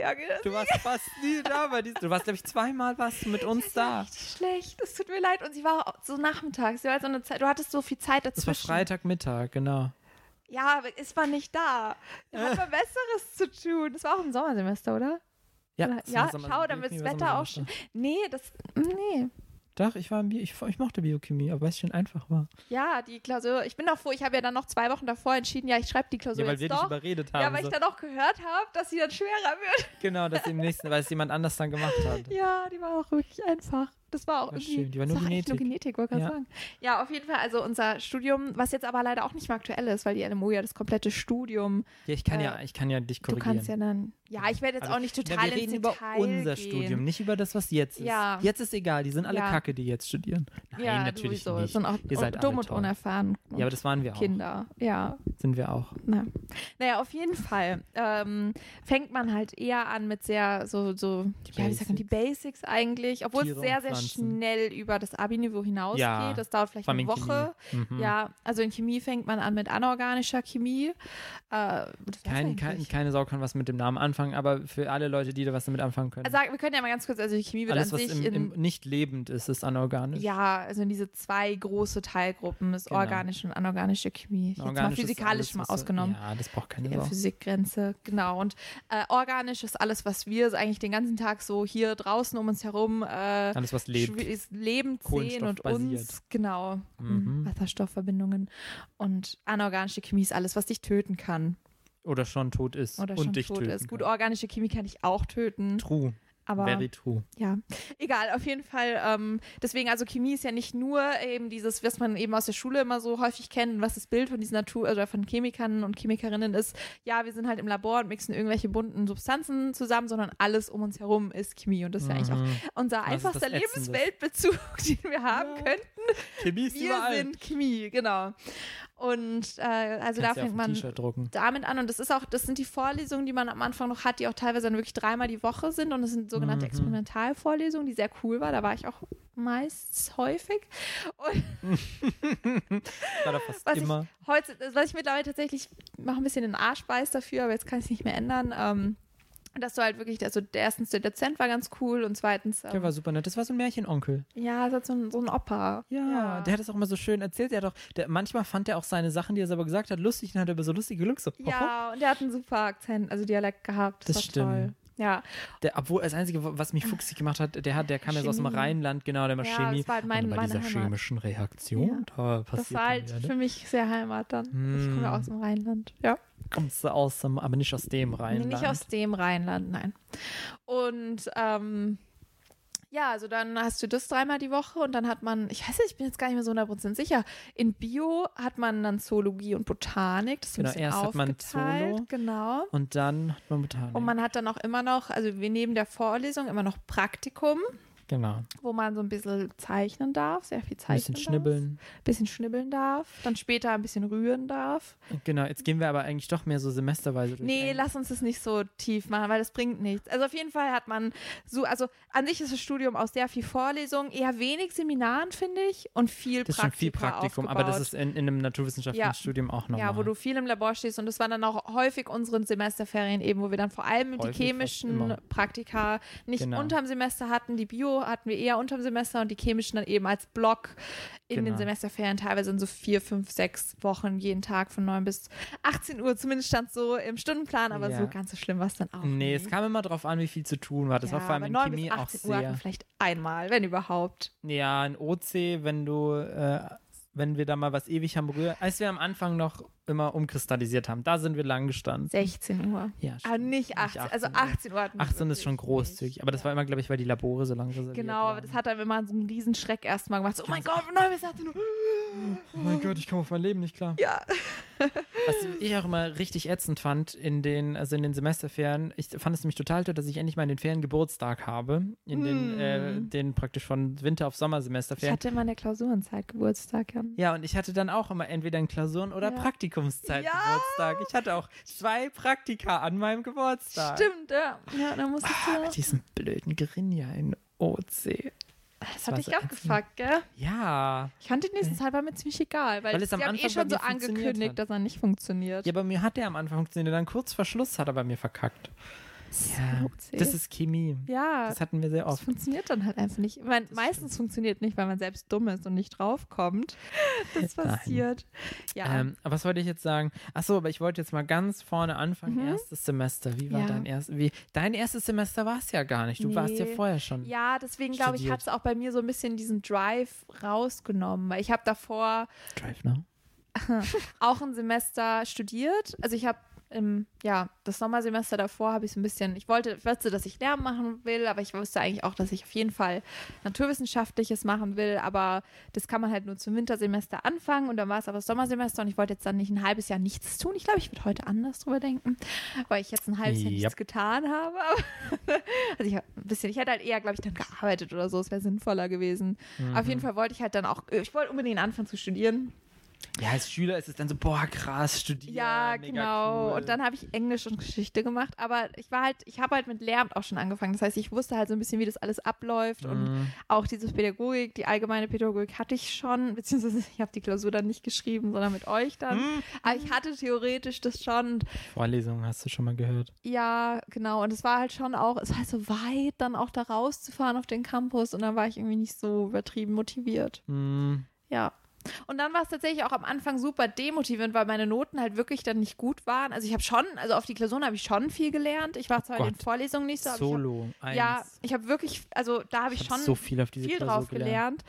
Ja. Du warst fast nie da bei diesem. Du warst, glaube ich, zweimal warst mit uns da. Richtig schlecht. Es tut mir leid. Und sie war auch so nachmittags. Sie war so eine Zeit, du hattest so viel Zeit Das dazwischen. war Freitagmittag, genau. Ja, aber es war nicht da. Da hat man Besseres zu tun. Das war auch im Sommersemester, oder? Ja, Oder- das ja schau, dann wird das Wetter auch schon. Nee, das. Nee. Doch, ich war Bio, ich, ich mochte Biochemie, aber weil es schön einfach war. Ja, die Klausur. Ich bin auch froh, ich habe ja dann noch zwei Wochen davor entschieden, ja, ich schreibe die Klausur Ja, weil wir dich doch. überredet haben. Ja, weil so. ich dann auch gehört habe, dass sie dann schwerer wird. Genau, dass im nächsten, weil es jemand anders dann gemacht hat. Ja, die war auch wirklich einfach. Das war auch War irgendwie. schön. Die war nur Genetik. nur Genetik, wollte ich Ja. sagen. Ja, auf jeden Fall. Also unser Studium, was jetzt aber leider auch nicht mehr aktuell ist, weil die LMO ja das komplette Studium. Ja, ich kann Äh, ja, ich kann ja dich Du korrigieren. kannst ja dann. Ja, ich werde jetzt Aber- auch nicht Na, total wir reden über unser gehen. Studium, nicht über das, was jetzt ist. Ja. Jetzt ist egal, die sind alle Ja. Kacke, die jetzt studieren. Nein, ja, natürlich sowieso. nicht. Sind auch Ihr seid dumm und unerfahren. Ja, aber das waren wir auch. Kinder. Ja, Sind wir auch. Na. Naja, auf jeden Fall ähm, fängt man halt eher an mit sehr so, so Die ja, wie sagt man, die Basics eigentlich, obwohl es sehr, sehr. Schnell über das Abi-Niveau hinausgeht. Ja, Das dauert vielleicht eine in Woche. Mhm. Ja, also in Chemie fängt man an mit anorganischer Chemie. Äh, Kein, kein, keine Sau kann was mit dem Namen anfangen, aber für alle Leute, die da was damit anfangen können. Also, wir können ja mal ganz kurz, also die Chemie wird Alles, an sich im, in im nicht lebend ist, ist anorganisch. ja, also in diese zwei große Teilgruppen, das Genau. organische und anorganische Chemie. Ich jetzt mal physikalisch alles, mal ausgenommen. Ja, das braucht keine Sau. Physikgrenze, genau. Und äh, organisch ist alles, was wir eigentlich den ganzen Tag so hier draußen um uns herum äh, Alles, was lebt. ist Leben sehen und uns, genau, Mhm. Wasserstoffverbindungen. Und anorganische Chemie ist alles, was dich töten kann Oder schon tot ist. oder und schon dich tot töten ist. Gut, kann. organische Chemie kann dich auch töten, True. Aber Very true. ja, egal, auf jeden Fall. Ähm, deswegen, also Chemie ist ja nicht nur eben dieses, was man eben aus der Schule immer so häufig kennt, was das Bild von diesen Natur- oder von Chemikern und Chemikerinnen ist. Ja, wir sind halt im Labor und mixen irgendwelche bunten Substanzen zusammen, sondern alles um uns herum ist Chemie. Und das ist ja eigentlich auch Mhm. unser Das ist einfachster. Lebensweltbezug, den wir haben Ja. könnten. Chemie ist Wir überall. sind Chemie, genau. Und äh, also Kannst da fängt man damit an und das ist auch, das sind die Vorlesungen, die man am Anfang noch hat, die auch teilweise dann wirklich dreimal die Woche sind und das sind sogenannte Mhm. Experimentalvorlesungen, die sehr cool war. Da war ich auch meist häufig. War doch fast was ich immer. heute, was ich mittlerweile tatsächlich mache ein bisschen den Arsch beiß dafür, aber jetzt kann ich es nicht mehr ändern. Ähm, dass du halt wirklich, also der erstens der Dozent war ganz cool und zweitens, Der ähm, war super nett. Das war so ein Märchenonkel. ja, es hat so ein, so ein Opa. Ja, der hat es auch immer so schön erzählt. Der hat auch, der, manchmal fand er auch seine Sachen, die er selber gesagt hat, lustig und hat er über so lustige Glück so. Ja, und der hat einen super Akzent, also Dialekt gehabt. Das, Das stimmt. toll. Ja, Der, obwohl, das Einzige, was mich fuchsig gemacht hat, der, hat, der kam ja so aus dem. Rheinland, genau, der war Ja, Chemie. das war halt mein- und bei meine dieser Heimat. chemischen Reaktion, da passiert das war halt dann für ne? mich sehr Heimat dann. Ich komme ja Mm. aus dem Rheinland. Ja. Kommst du aus dem, aber nicht aus dem Rheinland. nicht aus dem Rheinland, nein. Und ähm, ja, also dann hast du das dreimal die Woche und dann hat man, ich weiß nicht, ich bin jetzt gar nicht mehr so 100% sicher, in Bio hat man dann Zoologie und Botanik. Das ist ein Genau, bisschen erst hat man aufgeteilt, Zoolo. Genau. Und dann hat man Botanik. Und man hat dann auch immer noch, also wir neben der Vorlesung immer noch Praktikum, genau. wo man so ein bisschen zeichnen darf, sehr viel Ein zeichnen bisschen schnibbeln. darf, bisschen schnibbeln darf, dann später ein bisschen rühren darf. Genau, jetzt gehen wir aber eigentlich doch mehr so semesterweise durch. Nee, ein. lass uns das nicht so tief machen, weil das bringt nichts. Also auf jeden Fall hat man so, also an sich ist das Studium aus sehr viel Vorlesungen, eher wenig Seminaren, finde ich, und viel Das ist schon viel Praktikum, aber das aufgebaut. ist in, in einem naturwissenschaftlichen Ja. Studium auch normal. ja, wo du viel im Labor stehst und das waren dann auch häufig unsere Semesterferien eben, wo wir dann vor allem Häufig, die chemischen. Praktika nicht Genau. unterm Semester hatten, die Bio hatten wir eher unterm Semester und die chemischen dann eben als Block in den Genau. Semesterferien, teilweise in so vier, fünf, sechs Wochen, jeden Tag von 9 bis 18 Uhr, zumindest stand so im Stundenplan, aber Ja. so ganz so schlimm war es dann auch. Nee, nicht. es kam immer drauf an, wie viel zu tun war. Das war vor allem in 9 Chemie bis auch 18 Uhr hatten sehr. wir vielleicht einmal, wenn überhaupt. Ja, in OC, wenn du, äh, wenn wir da mal was ewig haben berührt, als wir am Anfang noch immer umkristallisiert haben, da sind wir lang gestanden. 16 Uhr. Ja, Aber stimmt. nicht 18, also 18 Uhr. 18 Uhr hatten wir 18 ist schon großzügig, nicht. aber das war immer, glaube ich, weil die Labore so lang reserviert Genau, aber das hat dann immer so einen riesen Schreck erstmal gemacht. So, oh mein Gott, von 9 bis 18 Uhr. Oh mein Gott, ich komme auf mein Leben nicht klar. Ja. Was ich auch immer richtig ätzend fand in den, also in den Semesterferien, ich fand es nämlich total toll, dass ich endlich mal in den Ferien Geburtstag habe. In den, äh, den praktisch von Winter- auf Ich Sommersemesterferien. hatte immer in der Klausurenzeit Geburtstag. Ja. Ja, und ich hatte dann auch immer entweder in Klausuren oder Ja. Praktikumszeit Ja. Geburtstag. Ich hatte auch zwei Praktika an meinem Geburtstag. Stimmt, ja. Ja, da musstest Ah, du. mit diesem blöden Grinja in OC. Das war hat dich so abgefuckt, gell? Ja. Ich fand den nächsten Teil war mir ziemlich egal, weil, Weil es am eh Anfang schon bei so angekündigt, hat. dass er nicht funktioniert. Ja, bei mir hat der am Anfang funktioniert. Dann kurz vor Schluss hat er bei mir verkackt. Ja, So zäh. das ist Chemie. ja, Das hatten wir sehr das oft. funktioniert dann halt einfach nicht. Ich meine, meistens funktioniert nicht, weil man selbst dumm ist und nicht draufkommt. Das passiert. Ja. Ähm, aber was wollte ich jetzt sagen? Achso, aber ich wollte jetzt mal ganz vorne anfangen. Mhm. Erstes Semester. Wie war Ja. dein erstes? Wie, dein erstes Semester war es ja gar nicht. Du warst ja Nee. vorher schon. ja, deswegen glaube ich, hat es auch bei mir so ein bisschen diesen Drive rausgenommen, weil ich habe davor Drive Now. auch ein Semester studiert. Also ich habe im, ja, das Sommersemester davor habe ich so ein bisschen, ich wollte, ich wusste, dass ich Lehramt machen will, aber ich wusste eigentlich auch, dass ich auf jeden Fall Naturwissenschaftliches machen will, aber das kann man halt nur zum Wintersemester anfangen und dann war es aber das Sommersemester und ich wollte jetzt dann nicht ein halbes Jahr nichts tun. Ich glaube, ich würde heute anders drüber denken, weil ich jetzt ein halbes Jahr Yep. nichts getan habe. Also ich habe ein bisschen, ich hätte halt eher, glaube ich, dann gearbeitet oder so, es wäre sinnvoller gewesen. Auf Mhm. jeden Fall wollte ich halt dann auch, ich wollte unbedingt anfangen zu studieren. Ja, als Schüler ist es dann so, boah, krass, studieren. Ja, mega genau. Cool. Und dann habe ich Englisch und Geschichte gemacht, aber ich war halt, ich habe halt mit Lehramt auch schon angefangen. Das heißt, ich wusste halt so ein bisschen, wie das alles abläuft und Mhm. auch diese Pädagogik, die allgemeine Pädagogik hatte ich schon, beziehungsweise ich habe die Klausur dann nicht geschrieben, sondern mit euch dann. Mhm. Aber ich hatte theoretisch das schon. Vorlesungen hast du schon mal gehört. Ja, genau. Und es war halt schon auch, es war so weit, dann auch da rauszufahren auf den Campus und dann war ich irgendwie nicht so übertrieben motiviert. Mhm. Ja. Und dann war es tatsächlich auch am Anfang super demotivierend, weil meine Noten halt wirklich dann nicht gut waren. Also ich habe schon, also auf die Klausuren habe ich schon viel gelernt. Ich war zwar in den. Vorlesungen nicht so, aber ich hab, Solo. Eins. ja, ich habe wirklich, also da habe ich, ich hab schon so viel auf diese viel Klausur drauf gelernt,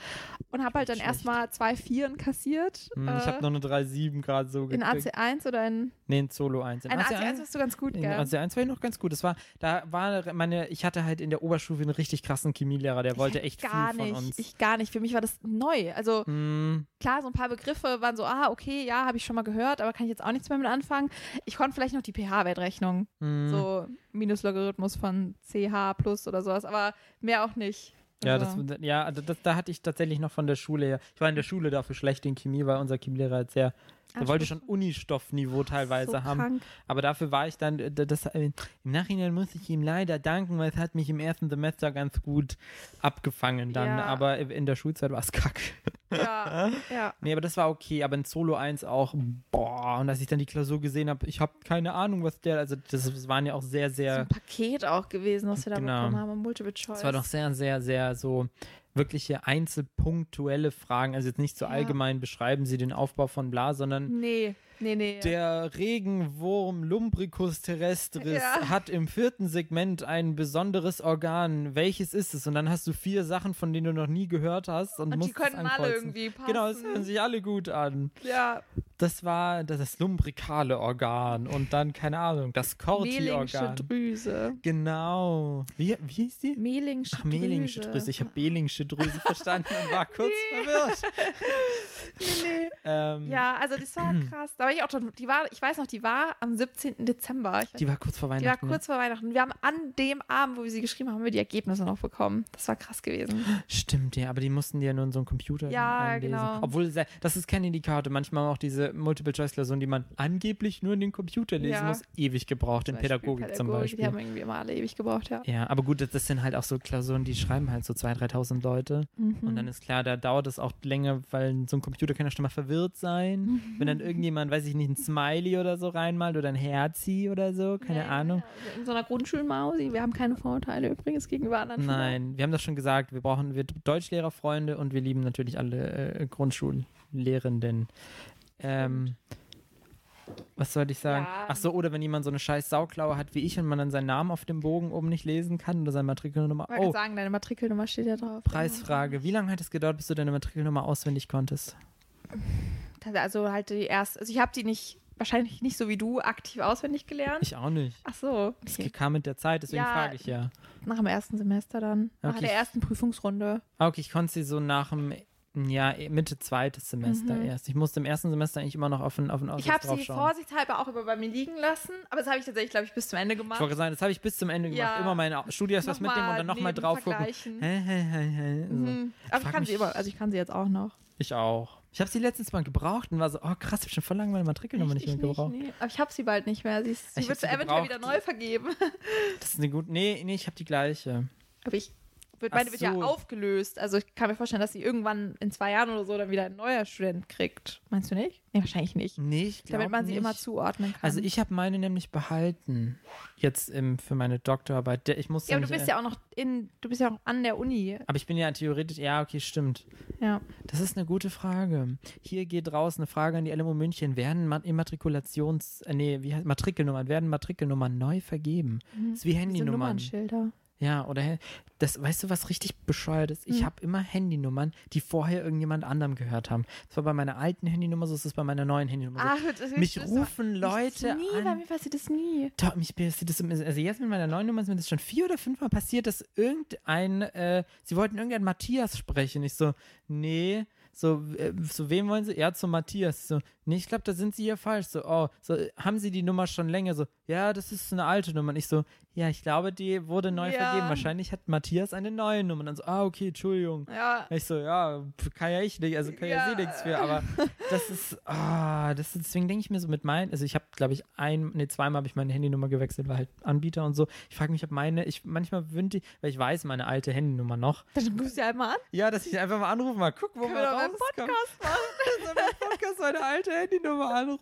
und habe halt dann erstmal zwei Vieren kassiert. Hm, äh, ich habe noch eine 3,7 gerade so in gekriegt. AC1 oder in, Nee, in Solo 1. In in AC1 AC1 warst du ganz gut, In gell? AC1 war ich noch ganz gut. Das war, da war meine, ich hatte halt in der Oberstufe einen richtig krassen Chemielehrer, der wollte echt gar viel nicht, von uns. Ich gar nicht. Für mich war das neu. Also Hm, klar, so ein paar Begriffe waren so, ah, okay, ja, habe ich schon mal gehört, aber kann ich jetzt auch nichts mehr mit anfangen. Ich konnte vielleicht noch die pH-Wertrechnung, hm. so Minuslogarithmus von CH plus oder sowas, aber mehr auch nicht. Ja, das, Also, ja das, da hatte ich tatsächlich noch von der Schule her. Ich war in der Schule dafür schlecht in Chemie, weil unser Chemielehrer halt sehr, der wollte schon Unistoffniveau teilweise so haben. krank. Aber dafür war ich dann, das, äh, im Nachhinein muss ich ihm leider danken, weil es hat mich im ersten Semester ganz gut abgefangen dann. Ja. Aber in der Schulzeit war es kacke. Ja, ja. Nee, aber das war okay. Aber in Solo 1 auch, boah. Und als ich dann die Klausur gesehen habe, ich habe keine Ahnung, was der, also das, das waren ja auch sehr, So sehr, ein Paket auch gewesen, was wir da Genau. bekommen haben, Multiple Choice. es war doch sehr, sehr, sehr so wirkliche einzelpunktuelle Fragen. Also jetzt nicht so Ja. allgemein beschreiben sie den Aufbau von bla, sondern Nee, nee, nee. Der Regenwurm Lumbricus terrestris Ja. hat im vierten Segment ein besonderes Organ. Welches ist es? Und dann hast du vier Sachen, von denen du noch nie gehört hast. Und, Und die musst es können alle ankreuzen. irgendwie passen. Genau, es hören sich alle gut an. ja, Das war das, das lumbrikale Organ. Und dann, keine Ahnung, das Corti-Organ. Drüse. Genau. Wie, wie hieß die? Mehlingsche Ach, Mehlingsche Drüse. Ich habe Belingsche Drüse verstanden und war kurz verwirrt. Ähm, Ja, also das war krass. Da war ich auch schon, die war, ich weiß noch, die war am 17. Dezember. Weiß, Die war kurz vor die war Weihnachten. ne? kurz vor Weihnachten. Wir haben an dem Abend, wo wir sie geschrieben haben, haben wir die Ergebnisse noch bekommen. Das war krass gewesen. Stimmt, ja, aber die mussten die ja nur in so einen Computer Ja, einlesen. genau. Obwohl, das ist kein Indikator. Manchmal auch diese Multiple-Choice-Klausuren, die man angeblich nur in den Computer lesen Ja. muss, ewig gebraucht, in Zum Beispiel Pädagogik, zum Pädagogik, Beispiel. Die haben irgendwie immer alle ewig gebraucht, ja. Ja, aber gut, das, das sind halt auch so Klausuren, die schreiben halt so 2.000, 3.000 Leute. Mhm. Und dann ist klar, da dauert es auch länger, weil so ein Computer kann ja schon mal verwirrt sein. Mhm. Wenn dann irgendjemand, weiß ich nicht, ein Smiley oder so reinmalt oder ein Herzi oder so, keine Ja, Ahnung. ja. Also In so einer Grundschulmausi. Wir haben keine Vorurteile übrigens gegenüber anderen Schülern. Nein, wir haben das schon gesagt, wir brauchen wir Deutschlehrerfreunde und wir lieben natürlich alle äh, Grundschullehrenden. Ähm, was sollte ich sagen? Ja. Ach so, oder wenn jemand so eine scheiß Sauklaue hat wie ich und man dann seinen Namen auf dem Bogen oben nicht lesen kann oder seine Matrikelnummer. Ich Oh, sagen, deine Matrikelnummer steht ja drauf. Preisfrage. Wie lange hat es gedauert, bis du deine Matrikelnummer auswendig konntest? Also halt die erste. Also ich habe die nicht, wahrscheinlich nicht so wie du, aktiv auswendig gelernt. Ich auch nicht. Ach so. Es Okay. kam mit der Zeit, deswegen Ja. frage ich ja. Nach dem ersten Semester dann. Nach Okay. der ersten Prüfungsrunde. Ah, Okay, ich konnte sie so nach dem, Ja, Mitte zweites Semester Mhm. erst. Ich musste im ersten Semester eigentlich immer noch auf den, auf den Ich habe sie vorsichtshalber auch über bei mir liegen lassen, aber das habe ich tatsächlich, glaube ich, bis zum Ende Ich gemacht. wollte sagen, das habe ich bis zum Ende gemacht. Ja. Immer meine Studios mitnehmen und dann nochmal drauf gucken. Hä, hä, hä, hä. So. Mhm. Aber ich frag kann sie mich- immer, also ich kann sie jetzt auch noch. Ich auch. Ich habe sie letztens mal gebraucht und war so, oh krass, ich habe schon voll lange meine Matrikelnummer nicht ich mehr gebraucht. nee. Aber ich habe sie bald nicht mehr. Sie, ist, sie wird sie eventuell wieder neu vergeben. Das ist eine gute. Nee, nee, ich habe die gleiche. Aber ich wird, meine wird ja so. aufgelöst. Also ich kann mir vorstellen, dass sie irgendwann in zwei Jahren oder so dann wieder ein neuer Student kriegt. Meinst du nicht? Nee, wahrscheinlich nicht. Nee, ich glaub Damit man sie nicht. immer zuordnen kann. Also ich habe meine nämlich behalten. Jetzt im, für meine Doktorarbeit. Der- Ich musste ja, aber du bist ja auch noch in, du bist ja auch an der Uni. aber ich bin ja theoretisch, ja, okay, stimmt. Ja. Das ist eine gute Frage. Hier geht raus eine Frage an die LMU München. Werden Ma- Immatrikulations-, äh, nee, wie heißt Matrikelnummern, werden Matrikelnummern neu vergeben? Das ist wie Handynummern. Nummernschilder. Ja, oder das, weißt du, was richtig bescheuert ist? Ich Hm. habe immer Handynummern, die vorher irgendjemand anderem gehört haben. Das war bei meiner alten Handynummer so, ist es bei meiner neuen Handynummer so. Ah, das, Mich das- rufen das- Leute nie, Bei an. mir passiert das nie. Doch, mich passiert das, also jetzt mit meiner neuen Nummer ist mir das schon vier oder fünfmal passiert, dass irgendein, äh, sie wollten irgendeinen Matthias sprechen. Ich so, nee, so, äh, zu wem wollen sie? Ja, zu Matthias. So, nee, ich glaube, da sind sie hier falsch. So, oh, so, haben sie die Nummer schon länger? So, ja, das ist eine alte Nummer. Und ich so, ja, ich glaube, die wurde neu Ja. vergeben. Wahrscheinlich hat Matthias eine neue Nummer. Und dann so, ah, okay, Entschuldigung. Ja. Ich so, ja, kann ja ich nicht, also kann ja, Ja. sie nichts für, aber das ist, ah, das ist, deswegen denke ich mir so mit meinen, also ich habe, glaube ich, ein, nee, zweimal habe ich meine Handynummer gewechselt, weil halt Anbieter und so. Ich frage mich, ob meine, ich manchmal wünsche, weil ich weiß meine alte Handynummer noch. Dann rufst du ja einmal an. Ja, dass ich einfach mal anrufe, mal gucken, wo Können man wir doch rauskommt. Podcast machen. Podcast meine alte Handynummer anruft.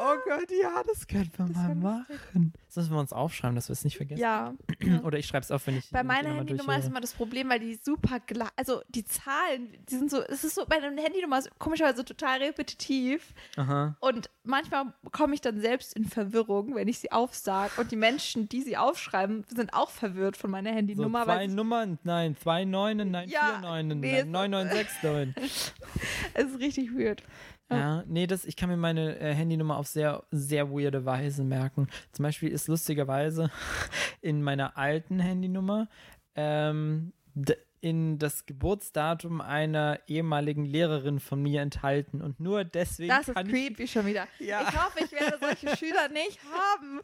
Oh Gott, ja, das könnten wir mal wär machen. Das müssen wir uns aufschreiben, dass wir es nicht vergessen. Ja. Oder ich schreibe es auf, wenn ich Bei meiner Nummer Handynummer ist durchhöre. immer das Problem, weil die super gleich, also die Zahlen, die sind so, es ist so, bei einer Handynummer ist komischerweise total repetitiv Aha. und manchmal komme ich dann selbst in Verwirrung, wenn ich sie aufsage und die Menschen, die sie aufschreiben, sind auch verwirrt von meiner So Handynummer, zwei weil Nummern, nein, zwei Neunen, nein, Ja, vier Neunen, nee, nein, es- neun, neun, sechs, neun. es ist richtig weird. Ja, nee, das, ich kann mir meine äh, Handynummer auf sehr, sehr weirde Weise merken. Zum Beispiel ist lustigerweise in meiner alten Handynummer ähm, in das Geburtsdatum einer ehemaligen Lehrerin von mir enthalten und nur deswegen Das ist creepy schon wieder. Ja. Ich hoffe, ich werde solche Schüler nicht haben.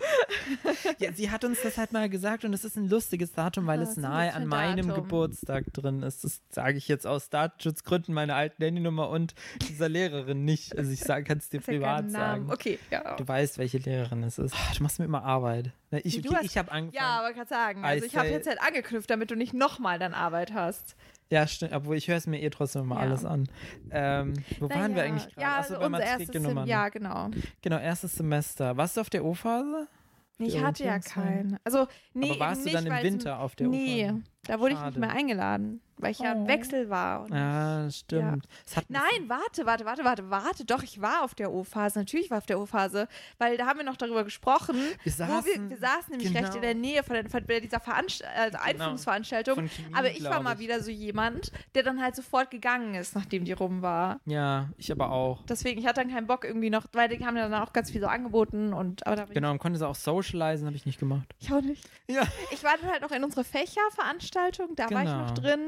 ja, sie hat uns das halt mal gesagt und es ist ein lustiges Datum, weil Ah, es nahe an ein meinem Datum? Geburtstag drin ist. Das sage ich jetzt aus Datenschutzgründen meiner alten Handynummer und dieser Lehrerin nicht. Also ich kann es dir privat sagen. Okay, ja. Du weißt, welche Lehrerin es ist. Du machst mir immer Arbeit. Na, Ich, Du okay, hast- ich habe angefangen. Ja, aber kann sagen, I also ich habe jetzt halt angeknüpft, damit du nicht nochmal dann Arbeit hast. Ja, stimmt. Obwohl ich höre es mir eh trotzdem immer Ja. alles an. Ähm, wo waren wir Naja, eigentlich gerade? Ja, Achso, also bei unser erstes Matrikelnummern. Ja, genau. Genau, erstes Semester. Warst du auf der O-Phase? Nee, ich hatte ja keinen. Also, nee, Aber warst du dann im Winter auf der Nee, O-Phase? da wurde ich Schade. nicht mehr eingeladen, weil ich ja im Oh. Wechsel war. Und Ja, stimmt. Ein Nein, warte, warte, warte, warte, warte. Doch, ich war auf der O-Phase. Natürlich war ich auf der O-Phase, weil da haben wir noch darüber gesprochen. Wir wo wir, saßen- wir saßen nämlich genau. recht in der Nähe von, der, von dieser Veranst also Einführungsveranstaltung. Von Chemie, aber ich war mal ich. wieder so jemand, der dann halt sofort gegangen ist, nachdem die rum war. Ja, ich aber auch. Deswegen, ich hatte dann keinen Bock irgendwie noch, weil die haben ja dann auch ganz viel so angeboten und aber Genau, und konnte es auch socialisen, habe ich nicht gemacht. ich, auch nicht. Ja. Ich war dann halt noch in unserer Fächerveranstaltung, da war ich noch Genau. drin.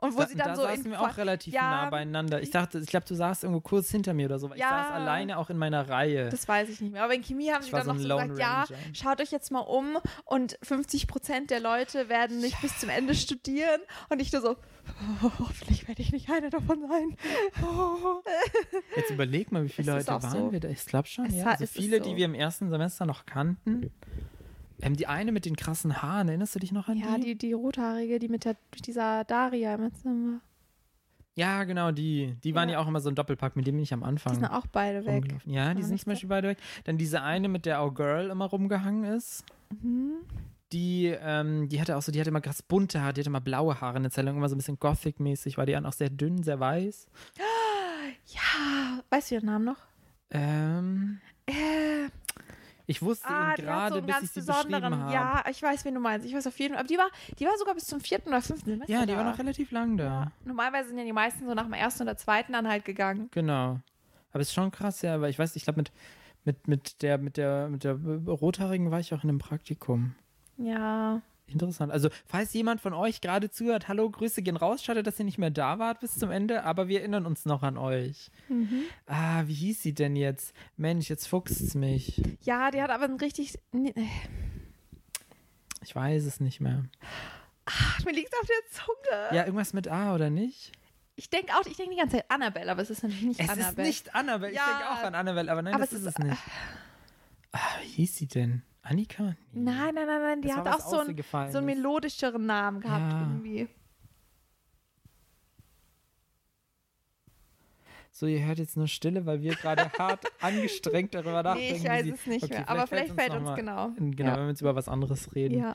Und wo da, sie dann da so saßen in wir auch relativ ja, nah beieinander. Ich dachte, ich glaube, du saßt irgendwo kurz hinter mir oder so. weil Ich Ja. saß alleine auch in meiner Reihe. Das weiß ich nicht mehr. Aber in Chemie haben Ich sie dann so noch so gesagt, ja, Ranger. schaut euch jetzt mal um und 50 Prozent der Leute werden nicht bis zum Ende studieren. Und ich nur so, oh, hoffentlich werde ich nicht einer davon sein. Oh. Jetzt überleg mal, wie viele Leute waren so. wir da? Ich glaube schon, Es ja. Also viele, so. die wir im ersten Semester noch kannten. Ähm, die eine mit den krassen Haaren, erinnerst du dich noch an Ja, die? die, die rothaarige, die mit, der, dieser Daria im Zimmer. Ja, genau, die. Die waren Ja. ja auch immer so ein Doppelpack, mit dem bin ich am Die Anfang sind auch beide weg. Ja, die sind nicht zum Beispiel beide weg. Dann diese eine, mit der Our Girl immer rumgehangen ist. Mhm. Die, ähm, die hatte auch so, die hatte immer krass bunte Haare, die hatte immer blaue Haare eine Zeit lang, immer so ein bisschen Gothic-mäßig, war die dann auch sehr dünn, sehr weiß. Ja, weißt du ihren Namen noch? Ähm, Äh, ich wusste ah, ihn gerade, so bis ganz ich sie besonderen, beschrieben habe. ja, ich weiß, wen du meinst. Ich weiß auf jeden Fall, aber die war, die war sogar bis zum vierten oder fünften Semester Ja, die da. war noch relativ lang da. Normalerweise sind ja die meisten so nach dem ersten oder zweiten dann halt gegangen. Genau. Aber es ist schon krass, ja, weil ich weiß, ich glaube, mit, mit, mit, der, mit, der, mit der Rothaarigen war ich auch in einem Praktikum. Ja. Interessant. Also, falls jemand von euch gerade zuhört, hallo, Grüße gehen raus. Schade, dass ihr nicht mehr da wart bis zum Ende, aber wir erinnern uns noch an euch. Mhm. Ah, wie hieß sie denn jetzt? Mensch, jetzt fuchst's mich. Ja, die hat aber ein richtig. Nee, Ich weiß es nicht mehr. Ach, mir liegt auf der Zunge. Ja, irgendwas mit A oder nicht? Ich denke auch, ich denke die ganze Zeit Annabelle, aber es ist natürlich nicht Es Annabelle. ist nicht Annabelle. Ja. Ich denke auch an Annabelle, aber nein, Aber das es ist ist- es nicht. Ah, wie hieß sie denn? Annika? Nee. Nein, nein, nein, nein. Die Das hat auch so, ein, so einen melodischeren Namen gehabt Ja. irgendwie. So, ihr hört jetzt nur Stille, weil wir gerade hart angestrengt darüber nachdenken. Nee, ich weiß sie- es nicht Okay, mehr. Aber vielleicht fällt uns noch mal- genau. Genau, Ja. wenn wir jetzt über was anderes reden. Ja.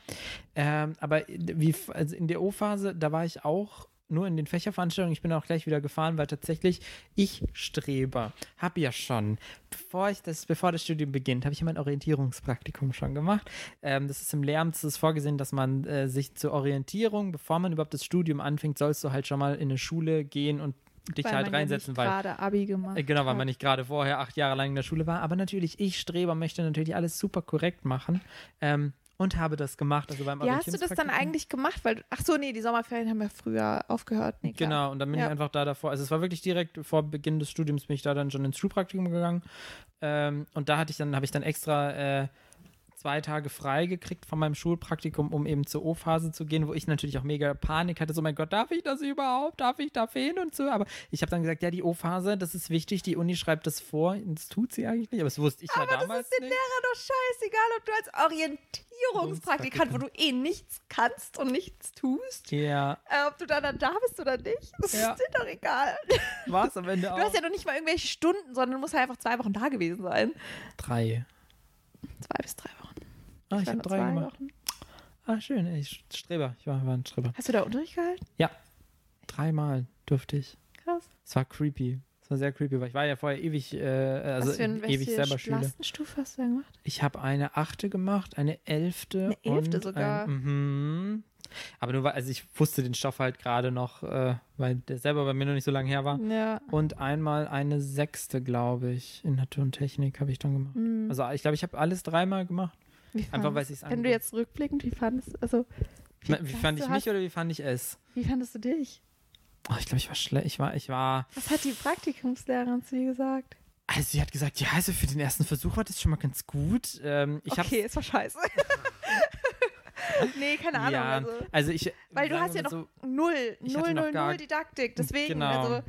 Ähm, aber wie, also in der O-Phase, da war ich auch nur in den Fächerveranstaltungen. Ich bin auch gleich wieder gefahren, weil tatsächlich ich Streber habe ja schon, bevor ich das, bevor das Studium beginnt, habe ich ja mein Orientierungspraktikum schon gemacht. Ähm, das ist im Lehramt ist vorgesehen, dass man äh, sich zur Orientierung, bevor man überhaupt das Studium anfängt, sollst du halt schon mal in eine Schule gehen und dich weil halt reinsetzen, weil gerade Abi gemacht äh, Genau, weil hat. man nicht gerade vorher acht Jahre lang in der Schule war. Aber natürlich, ich Streber möchte natürlich alles super korrekt machen ähm, und habe das gemacht. Also beim Wie hast du das dann eigentlich gemacht? Weil, ach so, nee, die Sommerferien haben ja früher aufgehört. Nee. Genau, und dann bin Ja. ich einfach da davor. Also es war wirklich direkt vor Beginn des Studiums bin ich da dann schon ins Schulpraktikum gegangen. Ähm, und da hatte ich dann, habe ich dann extra äh, zwei Tage frei gekriegt von meinem Schulpraktikum, um eben zur O-Phase zu gehen, wo ich natürlich auch mega Panik hatte. So, mein Gott, darf ich das überhaupt? Darf ich da fehlen und so? Aber ich habe dann gesagt, ja, die O-Phase, das ist wichtig, die Uni schreibt das vor. Das tut sie eigentlich nicht, aber das wusste ich ja Aber damals das ist den nicht. Lehrern doch scheißegal, ob du als Orientierungspraktikant, wo du eh nichts kannst und nichts tust, Ja, äh, ob du dann, dann da bist oder nicht, das Ja. ist dir doch egal. war es am Ende Du auch. hast ja noch nicht mal irgendwelche Stunden, sondern du musst halt einfach zwei Wochen da gewesen sein. drei. Zwei bis drei Wochen. Ah, ich war habe drei gemacht. Wochen. Ah, schön, ich- Streber. Ich war, war ein Streber. Hast du da Unterricht gehalten? Dreimal durfte ich. Krass. Es war creepy. Es war sehr creepy, weil ich war ja vorher ewig, äh, also Was für ein, ewig selber Schüler. Klassenstufe hast du da gemacht? Ich habe eine achte gemacht, eine elfte. Eine elfte und sogar? Ein, mhm. Aber nur weil, also ich wusste den Stoff halt gerade noch, äh, weil der selber bei mir noch nicht so lange her war. Ja. Und einmal eine sechste, glaube ich, in Natur und Technik habe ich dann gemacht. Hm. Also ich glaube, ich habe alles dreimal gemacht. Einfach weil es sich Wenn du jetzt rückblickend, wie fandest also Wie, wie fand du- ich mich hast- oder wie fand ich es? Wie fandest du dich? Oh, ich glaube, ich war schlecht. Ich war, ich war. Was hat die Praktikumslehrerin zu dir gesagt? Also sie hat gesagt, ja, also für den ersten Versuch war das schon mal ganz gut. Ähm, ich okay, es war scheiße. nee, keine Ahnung. ja, Also, also ich. weil du hast ja noch so, null, null, null, null Didaktik. Deswegen, Genau. also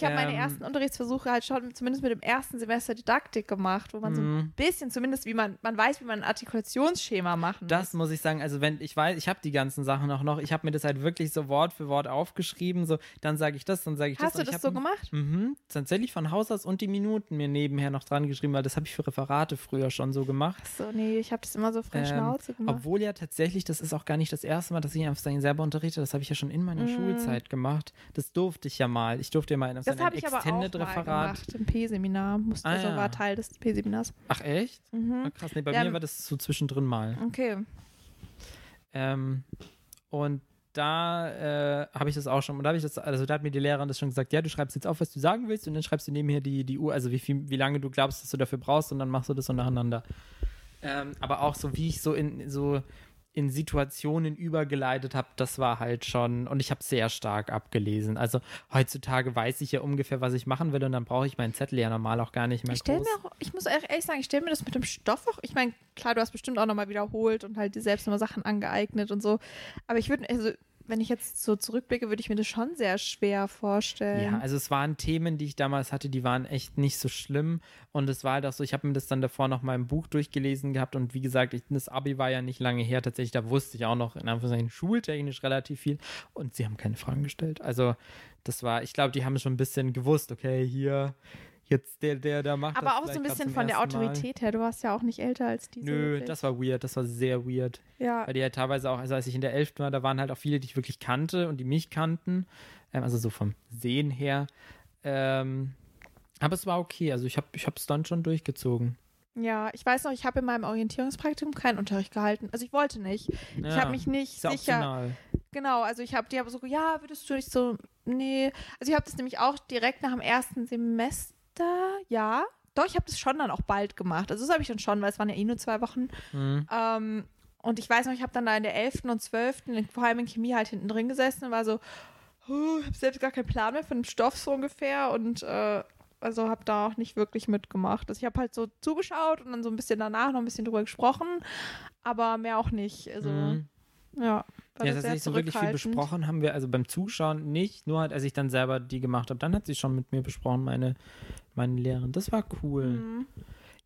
ich habe meine Ähm, ersten Unterrichtsversuche halt schon zumindest mit dem ersten Semester Didaktik gemacht, wo man so ein Mhm. bisschen zumindest, wie man, man weiß, wie man ein Artikulationsschema machen Das muss. muss ich sagen, also wenn ich weiß, ich habe die ganzen Sachen auch noch, ich habe mir das halt wirklich so Wort für Wort aufgeschrieben, so dann sage ich das, dann sage ich das. Hast du das so gemacht? Mhm, tatsächlich von Haus aus und die Minuten mir nebenher noch dran geschrieben, weil das habe ich für Referate früher schon so gemacht. So, nee, ich habe das immer so frei Ähm, Schnauze gemacht. Obwohl ja tatsächlich, das ist auch gar nicht das erste Mal, dass ich einfach selber unterrichte. Das habe ich ja schon in meiner Schulzeit gemacht. Das durfte ich ja mal. Ich durfte ja mal in Mhm. Das habe ich aber auch mal Extended-Referat. gemacht im P-Seminar. Ah, Also ja. war Teil des P-Seminars. Ach echt? Mhm. Ah, krass. Nee, bei Ja, mir war das so zwischendrin mal. Okay. Ähm, und da äh, habe ich das auch schon, und da habe ich das, also da hat mir die Lehrerin das schon gesagt, ja, du schreibst jetzt auf, was du sagen willst, und dann schreibst du nebenher die, die Uhr, also wie viel, wie lange du glaubst, dass du dafür brauchst, und dann machst du das so nacheinander. Ähm, aber auch so, wie ich so in so in Situationen übergeleitet habe, das war halt schon, und ich habe sehr stark abgelesen. Also heutzutage weiß ich ja ungefähr, was ich machen will, und dann brauche ich meinen Zettel ja normal auch gar nicht mehr Ich stelle groß. mir auch, ich muss ehrlich sagen, ich stelle mir das mit dem Stoff auch, ich meine, klar, du hast bestimmt auch nochmal wiederholt und halt dir selbst nochmal Sachen angeeignet und so. Aber ich würde, also, wenn ich jetzt so zurückblicke, würde ich mir das schon sehr schwer vorstellen. Ja, also es waren Themen, die ich damals hatte, die waren echt nicht so schlimm. Und es war halt auch so, ich habe mir das dann davor noch mal im Buch durchgelesen gehabt. Und wie gesagt, ich, das Abi war ja nicht lange her. Tatsächlich, da wusste ich auch noch in Anführungszeichen schultechnisch relativ viel. Und sie haben keine Fragen gestellt. Also das war, ich glaube, die haben schon ein bisschen gewusst, okay, hier, jetzt der, der da macht das Aber auch so ein bisschen von der ersten Mal. Autorität her. Du warst ja auch nicht älter als diese. Nö, wirklich. das war weird, das war sehr weird. Ja. Weil die halt teilweise auch, also als ich in der 11. war, da waren halt auch viele, die ich wirklich kannte und die mich kannten. Ähm, also so vom Sehen her. Ähm, aber es war okay. Also ich habe ich es dann schon durchgezogen. Ja, ich weiß noch, ich habe in meinem Orientierungspraktikum keinen Unterricht gehalten. Also ich wollte nicht. Ich Ja, habe mich nicht sicher. optional. Genau, also ich habe die aber so, ja, würdest du nicht so, nee. Also ich habe das nämlich auch direkt nach dem ersten Semester, ja. Doch, ich habe das schon dann auch bald gemacht. Also das habe ich dann schon, weil es waren ja eh nur zwei Wochen. Mhm. Ähm, und ich weiß noch, ich habe dann da in der 11. und 12. in- vor allem in Chemie halt hinten drin gesessen und war so, oh, ich habe selbst gar keinen Plan mehr von dem Stoff so ungefähr und äh, also habe da auch nicht wirklich mitgemacht. Also ich habe halt so zugeschaut und dann so ein bisschen danach noch ein bisschen drüber gesprochen, aber mehr auch nicht. Also Mhm. Ja. Ja, tatsächlich so wirklich viel besprochen haben wir, also beim Zuschauen nicht, nur halt, als ich dann selber die gemacht habe, dann hat sie schon mit mir besprochen, meine, meine Lehrerin. Das war cool. Mhm.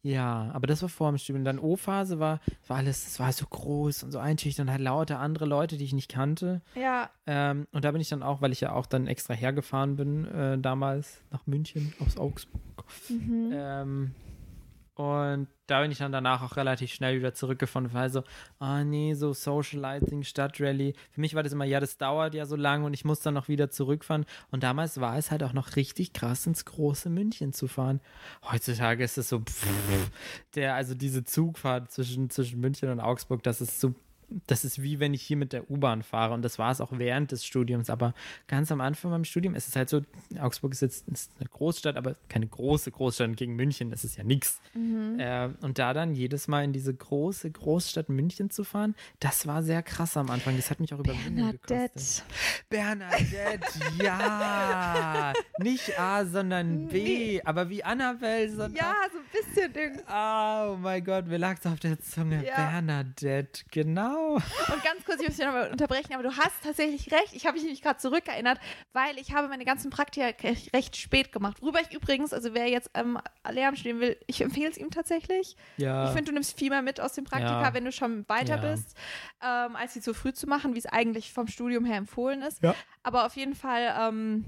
Ja, aber das war vor dem Studium. Dann O-Phase war, war alles, es war so groß und so einschüchternd, halt lauter andere Leute, die ich nicht kannte. Ja, Ähm, und da bin ich dann auch, weil ich ja auch dann extra hergefahren bin, äh, damals nach München aus Augsburg. mhm. Ähm, und da bin ich dann danach auch relativ schnell wieder zurückgefunden, weil so, ah nee, so Socializing, Stadtrally. Für mich war das immer, ja, das dauert ja so lange und ich muss dann noch wieder zurückfahren. Und damals war es halt auch noch richtig krass, ins große München zu fahren. Heutzutage ist es so, pff, der, also diese Zugfahrt zwischen, zwischen München und Augsburg, das ist so das ist wie wenn ich hier mit der U-Bahn fahre und das war es auch während des Studiums, aber ganz am Anfang beim Studium ist es halt so, Augsburg ist jetzt ist eine Großstadt, aber keine große Großstadt gegen München, das ist ja nichts. Äh, und da dann jedes Mal in diese große Großstadt München zu fahren, das war sehr krass am Anfang, das hat mich auch Überwindung gekostet. Bernadette. Bernadette, ja! Nicht A, sondern B, aber wie Annabelle, sondern Ja, so ein bisschen Ding. Oh mein Gott, mir lag es auf der Zunge. Ja. Bernadette, genau. Und ganz kurz, ich muss dich nochmal unterbrechen, aber du hast tatsächlich recht. Ich habe mich nämlich gerade zurückerinnert, weil ich habe meine ganzen Praktika recht spät gemacht. Worüber ich übrigens, also wer jetzt ähm, Lehramt studieren will, ich empfehle es ihm tatsächlich. Ja. Ich finde, du nimmst viel mehr mit aus dem Praktika, Ja. wenn du schon weiter Ja. bist, ähm, als sie zu früh zu machen, wie es eigentlich vom Studium her empfohlen ist. Ja. Aber auf jeden Fall ähm,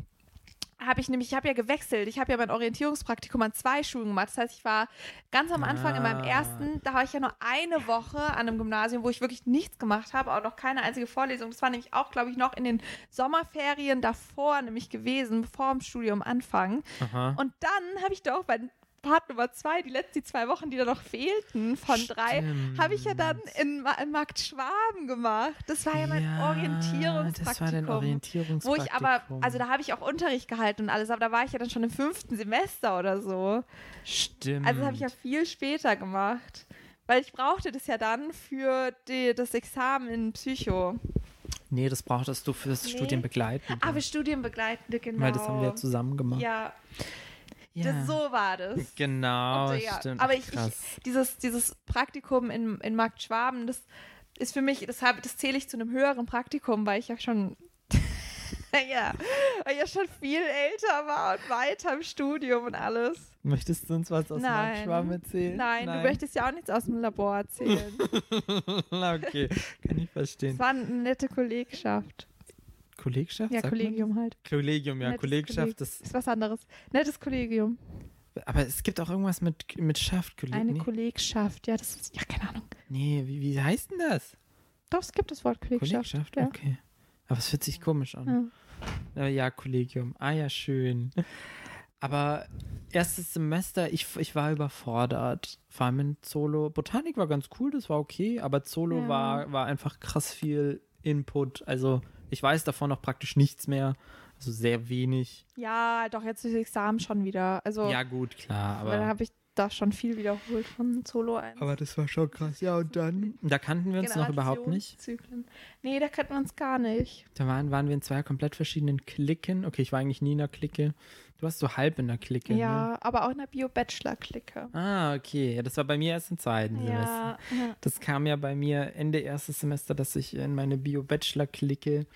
habe ich nämlich, ich habe ja gewechselt. Ich habe ja mein Orientierungspraktikum an zwei Schulen gemacht. Das heißt, ich war ganz am Anfang in meinem Ah. ersten, da war ich ja nur eine Woche an einem Gymnasium, wo ich wirklich nichts gemacht habe, auch noch keine einzige Vorlesung. Das war nämlich auch, glaube ich, noch in den Sommerferien davor nämlich gewesen, bevor dem Studium anfangen. Aha. Und dann habe ich doch bei Part Nummer zwei, die letzten zwei Wochen, die da noch fehlten von drei, habe ich ja dann in, in Markt Schwaben gemacht. Das war ja mein Orientierungspraktikum. Das war dein Wo Orientierungspraktikum. ich aber, also da habe ich auch Unterricht gehalten und alles, aber da war ich ja dann schon im fünften Semester oder so. Stimmt. Also das habe ich ja viel später gemacht. Weil ich brauchte das ja dann für die, das Examen in Psycho. Nee, das brauchtest du für das Nee. Studienbegleiten. Ah, für Studienbegleitende, genau. Weil das haben wir ja zusammen gemacht. Ja, Ja. das, so war das. Genau, Und, ja, stimmt. Aber ich, ich, dieses, dieses Praktikum in, in Markt Schwaben, das ist für mich, das, hab- das zähle ich zu einem höheren Praktikum, weil ich ja schon, ja, weil ich ja schon viel älter war und weiter im Studium und alles. Möchtest du uns was aus Nein. Schwaben erzählen? Nein, du möchtest ja auch nichts aus dem Labor erzählen. okay, kann ich Es verstehen. war eine nette Kollegschaft. Kollegschaft? Ja, Kollegium halt. das? Kollegium, ja. Nettes Kollegschaft, Kolleg- das. Ist was anderes. Nettes Kollegium. Aber es gibt auch irgendwas mit, mit Schaft. Kolleg Eine nee, Kollegschaft. Ja, das ist, ja, keine Ahnung. nee wie, wie heißt denn das? Doch, es gibt das Wort Kollegschaft. Kollegschaft, ja. okay. Aber es fühlt sich komisch an. Äh, ja, Kollegium. Ah ja, schön. Aber erstes Semester, ich, ich war überfordert. Vor allem in Zolo. Botanik war ganz cool, das war okay, aber Zolo Ja. war, war einfach krass viel Input. Also ich weiß davon noch praktisch nichts mehr. Also sehr wenig. Ja, doch, jetzt ist das Examen schon wieder. Also, Ja, gut, klar, aber. habe ich da schon viel wiederholt von Solo 1. Aber das war schon krass. Ja, und dann. Da kannten wir uns noch überhaupt nicht. Generationszyklen. Nee, da kannten wir uns gar nicht. Da waren, waren wir in zwei komplett verschiedenen Klicken. Okay, ich war eigentlich nie in der Clique. Du warst so halb in der Clique. Ne? Ja, aber auch in der Bio-Bachelor-Clique. Ah, okay. Ja, das war bei mir erst im zweiten Semester. Ja, ja. Das kam ja bei mir Ende erstes Semester, dass ich in meine Bio-Bachelor-Clique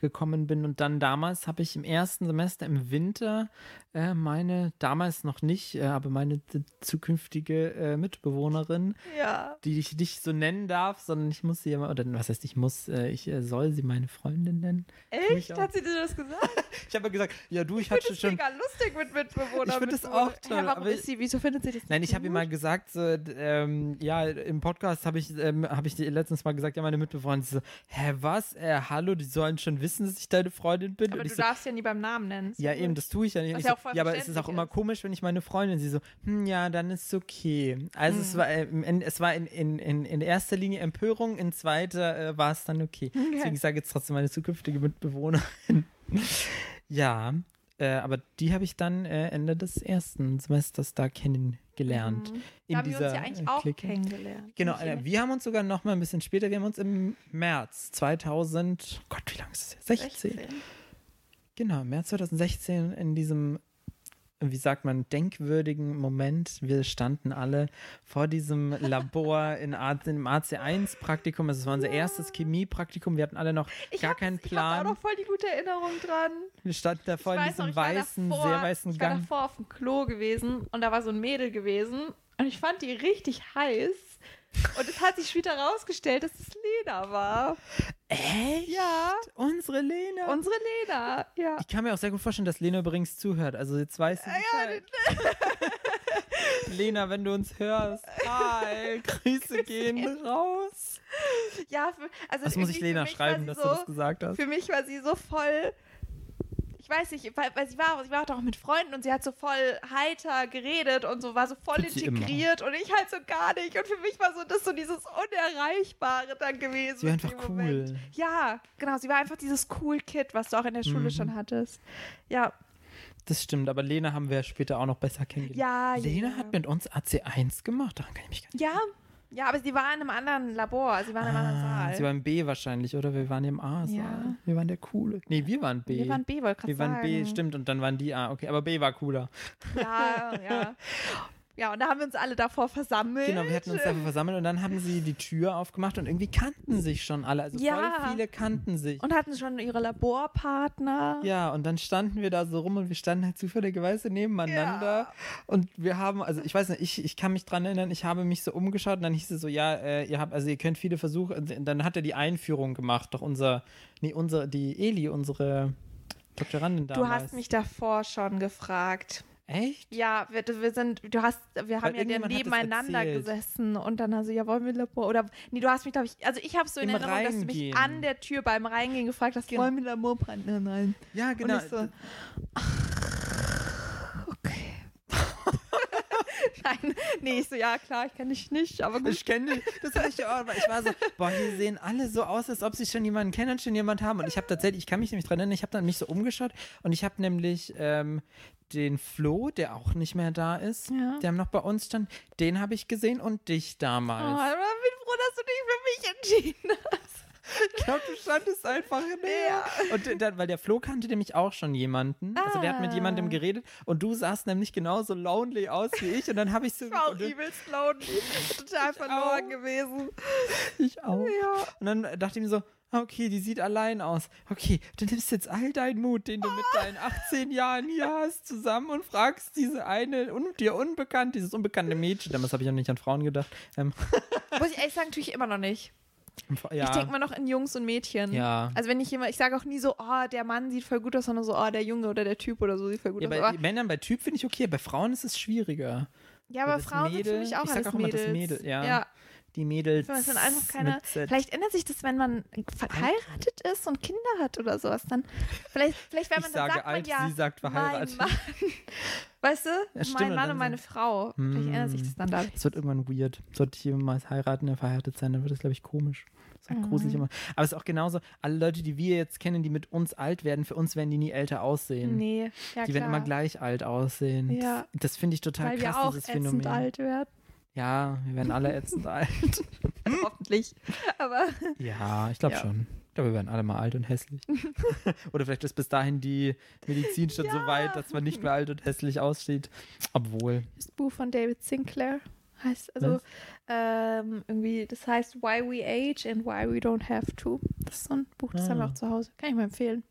gekommen bin. Und dann damals habe ich im ersten Semester im Winter äh, meine, damals noch nicht, äh, aber meine zukünftige äh, Mitbewohnerin, ja. die ich nicht so nennen darf, sondern ich muss sie immer, oder was heißt ich muss, äh, ich äh, soll sie meine Freundin nennen. Echt? Hat sie dir das gesagt? Ich habe ja gesagt, ja du, ich Ich hatte finde das schon. mega lustig mit Mitbewohnern. Ich find das auch toll, Hä, warum ist sie, wieso findet sie das Nein, ich habe gut? mal gesagt, so, ähm, ja, im Podcast habe ich, ähm, hab ich dir letztens mal gesagt, ja, meine Mitbewohnerin sie so, hä, was? Äh, hallo, die sollen schon wissen, dass ich deine Freundin bin. Aber Und du ich so, darfst ja nie beim Namen nennen. ja, eben, das tue ich ja nicht. Was ich ja auch voll ja, aber es ist auch immer komisch, wenn ich meine Freundin, sie so, hm, ja, dann ist es okay. Also Hm. es war, äh, End- es war in, in, in, in erster Linie Empörung, in zweiter äh, war es dann okay. Deswegen sage ich jetzt trotzdem meine zukünftige Mitbewohnerin. ja, äh, aber die habe ich dann äh, Ende des ersten Semesters da kennen, gelernt. Mhm. In haben wir dieser uns ja eigentlich äh, auch Clique. kennengelernt. Genau, äh, in- wir haben uns sogar noch mal ein bisschen später, wir haben uns im März 2000, Gott, wie lange ist es jetzt? 16. 16. Genau, im März 2016 in diesem, wie sagt man, denkwürdigen Moment. Wir standen alle vor diesem Labor in A im AC1-Praktikum. Also es war unser erstes Chemiepraktikum. Wir hatten alle noch Ich gar keinen Ich habe auch Plan. noch voll die gute Erinnerung dran. Wir standen da vor in diesem weißen, davor, sehr weißen ich war Gang. davor auf dem Klo gewesen und da war so ein Mädel gewesen und ich fand die richtig heiß. Und es hat sich später rausgestellt, dass es Lena war. Echt? Ja, Unsere Lena. unsere Lena. Ja. ich kann mir auch sehr gut vorstellen, dass Lena übrigens zuhört. Also jetzt weiß sie Bescheid. Lena, wenn du uns hörst, hi, Grüße gehen raus. Ja, für, also Was muss ich Lena schreiben, dass so, du das gesagt hast? Für mich war sie so voll. Ich weiß nicht, weil, weil sie war, sie war auch mit Freunden und sie hat so voll heiter geredet und so war so voll Tut integriert und ich halt so gar nicht. Und für mich war so das so dieses Unerreichbare dann gewesen. Sie war in einfach Moment. cool. Ja, genau. Sie war einfach dieses cool Kid, was du auch in der Schule Mhm. schon hattest. Ja, Das stimmt, aber Lena haben wir später auch noch besser kennengelernt. ja. Lena ja. hat mit uns AC1 gemacht, daran kann ich mich gar nicht Ja, ja, aber sie war in einem anderen Labor. Sie war in einem anderen Ah, Saal. Sie war im B wahrscheinlich, oder? Wir waren im A-Saal. Ja. Wir waren der Coole. Nee, wir waren B. Wir waren B, wollte Wir gerade waren sagen. B, stimmt, und dann waren die A. Okay, aber B war cooler. Ja, ja. Ja, und da haben wir uns alle davor versammelt. Genau, wir hatten uns dafür versammelt und dann haben sie die Tür aufgemacht und irgendwie kannten sich schon alle. Also Ja. voll viele kannten sich. Und hatten schon ihre Laborpartner. Ja, und dann standen wir da so rum und wir standen halt zufälligerweise nebeneinander. Ja. Und wir haben, also ich weiß nicht, ich, ich kann mich dran erinnern, ich habe mich so umgeschaut und dann hieß es so, ja, äh, ihr habt, also ihr könnt viele Versuche, und dann hat er die Einführung gemacht, doch unser, nee, unsere, die Eli, unsere Doktorandin Du damals. hast mich davor schon gefragt. Echt? Ja, wir, wir sind, du hast, wir haben ja nebeneinander gesessen und dann hast du, ja, wollen wir Labor? Oder, nee, du hast mich, glaube ich, also ich habe so in Im Erinnerung, dass du mich Reingehen. an der Tür beim Reingehen gefragt hast, Genau. wollen wir Laborpartner? Nein. Ja, genau. Und ich so, okay. Nein, nee, ich so, ja, klar, ich kenne dich nicht, aber gut. Ich kenne dich. Das hatte ich ja auch. aber Ich war so, boah, hier sehen alle so aus, als ob sie schon jemanden kennen und schon jemanden haben. Und ich habe tatsächlich, ich kann mich nämlich dran erinnern, ich habe dann mich so umgeschaut und ich habe nämlich ähm, den Flo, der auch nicht mehr da ist, Ja. der noch bei uns stand, den habe ich gesehen und dich Oh, damals. ich bin froh, dass du dich für mich entschieden hast. Ich glaube, du standest einfach näher. Und dann, weil der Flo kannte nämlich auch schon jemanden. Also der hat mit Ah. jemandem geredet und du sahst nämlich genauso lonely aus wie ich. Und dann habe ich so. Ich war auch übelst lonely. Total verloren auch. gewesen. ich auch. Ja. Und dann dachte ich mir so, ah, okay, die sieht allein aus. Okay, du nimmst jetzt all deinen Mut, den du mit deinen 18 Jahren hier hast, zusammen und fragst diese eine un dir unbekannt, dieses unbekannte Mädchen. Damals habe ich auch nicht an Frauen gedacht. Ähm, Muss ich ehrlich sagen, tue ich immer noch nicht. Ja, Ich denke mal noch in Jungs und Mädchen. Ja. Also wenn ich jemand, ich sage auch nie so, oh, der Mann sieht voll gut aus, sondern so, oh, der Junge oder der Typ oder so sieht voll gut ja, aus. bei Aber, Männern, bei Typ finde ich okay, bei Frauen ist es schwieriger. ja, aber Frauen sind für Mädel- mich auch ich sag alles auch immer das Mädels. Mädel, ja. ja. Die Mädels. Das sind einfach keine. Vielleicht ändert sich das, wenn man verheiratet ist und Kinder hat oder sowas. Dann vielleicht, vielleicht wenn Ich man dann sage sagt man alt, ja, sie sagt verheiratet. Mein Mann. Weißt du? Ja, stimmt, mein Mann dann und meine Frau. Vielleicht ändert sich das dann dadurch. Es wird irgendwann weird. Sollte ich jemals heiraten, der verheiratet sein, dann wird das, glaube ich, komisch. Das wird gruselig immer. Aber es ist auch genauso, alle Leute, die wir jetzt kennen, die mit uns alt werden, für uns werden die nie älter aussehen. Nee, ja die klar. werden immer gleich alt aussehen. Ja. Das, das finde ich total Weil krass, wir auch dieses Phänomen. alt werden. Ja, wir werden alle ätzend alt. Hoffentlich. Aber Ja, ich glaube Ja. schon. Ich glaube, wir werden alle mal alt und hässlich. Oder vielleicht ist bis dahin die Medizin schon so Ja. weit, dass man nicht mehr alt und hässlich aussieht. Obwohl. das Buch von David Sinclair heißt, also ähm, irgendwie, das heißt Why We Age and Why We Don't Have To. Das ist so ein Buch, das haben wir Ah. auch zu Hause. Kann ich mal empfehlen.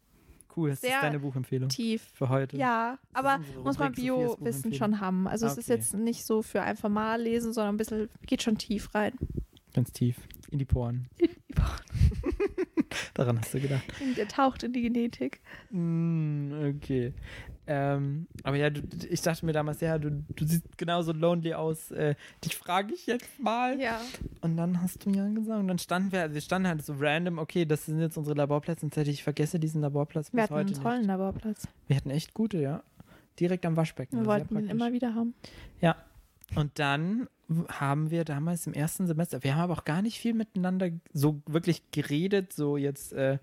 Cool, das ist deine Buchempfehlung Tief. für heute. Ja, aber muss man Bio-Wissen schon haben. Also es ist Okay. jetzt nicht so für einfach mal lesen, sondern ein bisschen, geht schon tief rein. Ganz tief. In die Poren. Daran hast du gedacht. Der taucht in die Genetik. Mm, okay. Ähm, aber ja, du, ich dachte mir damals, ja, du, du siehst genauso lonely aus. Äh, dich frage ich jetzt mal. Ja. Und dann hast du mir gesagt, und dann standen wir, also wir standen halt so random, okay, das sind jetzt unsere Laborplätze. Und ich vergesse diesen Laborplatz Wir bis hatten heute einen tollen nicht. Laborplatz. Wir hatten echt gute, ja. Direkt am Waschbecken. Wir sehr wollten ihn immer wieder haben. Ja. Und dann haben wir damals im ersten Semester, wir haben aber auch gar nicht viel miteinander so wirklich geredet, so jetzt äh,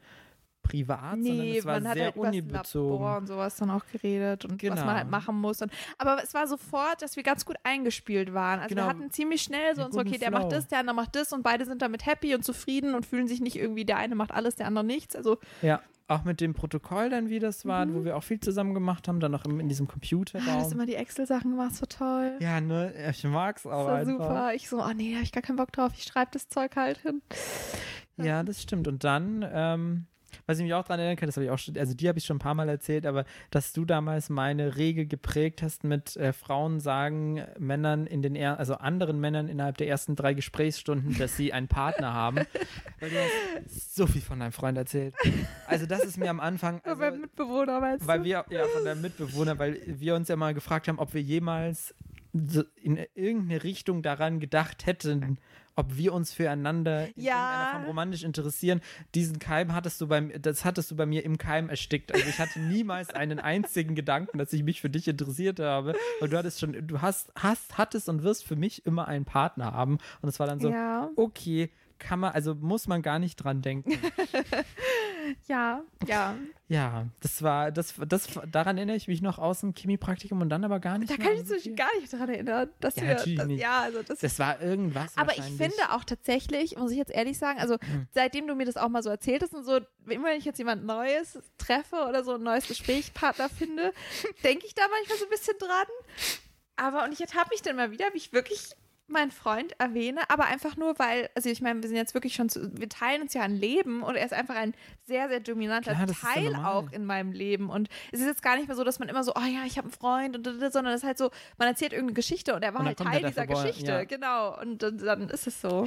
privat, sondern Nee, es war man hat sehr halt unibezogen. Labor und sowas dann auch geredet und was Genau. man halt machen muss. Und, aber es war sofort, dass wir ganz gut eingespielt waren. Also Genau. wir hatten ziemlich schnell so Einen uns, okay, der macht das, der andere macht das und beide sind damit happy und zufrieden und fühlen sich nicht irgendwie, der eine macht alles, der andere nichts. Also Ja, auch mit dem Protokoll dann, wie das war, Mhm. wo wir auch viel zusammen gemacht haben, dann noch im, in diesem ah, Computerraum. das immer die Excel-Sachen gemacht, so toll. ja, ne, ich mag's Das auch war einfach. super. Ich so, oh nee, da hab ich gar keinen Bock drauf. Ich schreibe das Zeug halt hin. Ja, das stimmt. Und dann, ähm, was ich mich auch dran erinnern kann, das habe ich auch schon, also die habe ich schon ein paar Mal erzählt, aber dass du damals meine Regel geprägt hast mit äh, Frauen sagen Männern in den, er also anderen Männern innerhalb der ersten drei Gesprächsstunden, dass sie einen Partner haben. Weil du hast so viel von deinem Freund erzählt. Also das ist mir am Anfang, Also, beim Mitbewohner, weißt weil du? wir, ja, von deinem Mitbewohner, weil wir uns ja mal gefragt haben, ob wir jemals in irgendeine Richtung daran gedacht hätten, ob wir uns füreinander in Ja. Form romantisch interessieren. Diesen Keim hattest du beim, das hattest du bei mir im Keim erstickt. Also ich hatte niemals einen einzigen Gedanken, dass ich mich für dich interessiert habe. Und du hattest schon, du hast, hast, hattest und wirst für mich immer einen Partner haben. Und es war dann so, ja, okay, kann man, also muss man gar nicht dran denken. ja, ja. Ja, das war, das, das, daran erinnere ich mich noch aus dem Chemiepraktikum und dann aber gar nicht Da kann ich mich gar nicht dran erinnern, dass Ja, wir, natürlich das, nicht. ja, also das Das war irgendwas Aber ich finde auch tatsächlich, muss ich jetzt ehrlich sagen, also Hm. seitdem du mir das auch mal so erzählt hast und so, immer wenn ich jetzt jemand Neues treffe oder so ein neues Gesprächspartner finde, denke ich da manchmal so ein bisschen dran. Aber und ich ertappe mich dann mal wieder, wie ich wirklich meinen Freund erwähne, aber einfach nur, weil, also ich meine, wir sind jetzt wirklich schon, zu, wir teilen uns ja ein Leben und er ist einfach ein sehr, sehr dominanter Klar, ja Teil normal. auch in meinem Leben. Und es ist jetzt gar nicht mehr so, dass man immer so, oh ja, ich habe einen Freund und sondern es ist halt so, man erzählt irgendeine Geschichte und er war Und halt Teil dieser vorbei, Geschichte, ja. genau. Und, dann- dann ist es so.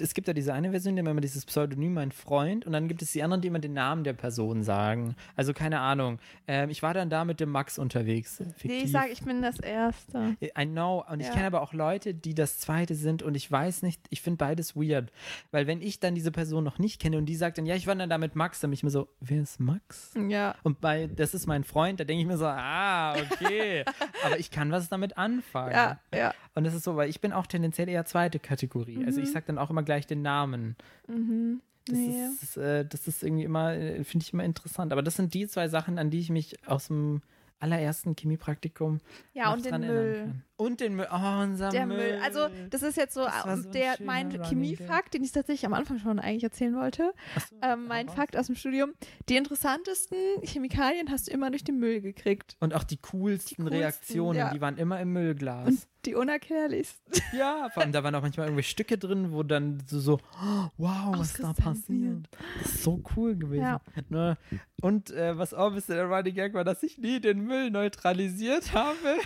Es gibt ja diese eine Version, die immer dieses Pseudonym mein Freund und dann gibt es die anderen, die immer den Namen der Person sagen. Also keine Ahnung. Ähm, ich war dann da mit dem Max unterwegs. Nee, Fiktiv. ich sage, ich bin das Erste. I know. Und ich Ja. kenne aber auch Leute, die das zweite sind und ich weiß nicht, ich finde beides weird. Weil wenn ich dann diese Person noch nicht kenne und die sagt dann, ja, ich dann da mit Max, dann bin ich mir so, wer ist Max? Ja. Und bei, das ist mein Freund, da denke ich mir so, ah, okay. aber ich kann was damit anfangen. Ja, ja. Und das ist so, weil ich bin auch tendenziell eher zweite Kategorie. Also ich sage dann auch immer gleich den Namen. Mhm. Das, Nee. ist, äh, das ist irgendwie immer, äh, finde ich immer interessant. Aber das sind die zwei Sachen, an die ich mich aus dem allerersten Chemiepraktikum Ja, und den Müll. kann. Und den Müll. Oh, unser Der Müll. Müll. Also, das ist jetzt so, war so der, mein Chemiefakt, den ich tatsächlich am Anfang schon eigentlich erzählen wollte. So, Ähm, mein hau Fakt aus dem Studium. Die interessantesten Chemikalien hast du immer durch den Müll gekriegt. Und auch die coolsten, Die coolsten, Reaktionen, ja. die waren immer im Müllglas. Und die unerklärlichsten. ja, vor allem da waren auch manchmal irgendwelche Stücke drin, wo dann so, so oh, wow, was da passiert. Das ist so cool gewesen. Ja. Ne? Und äh, was auch ein bisschen der Running Gag war, dass ich nie den Müll neutralisiert habe.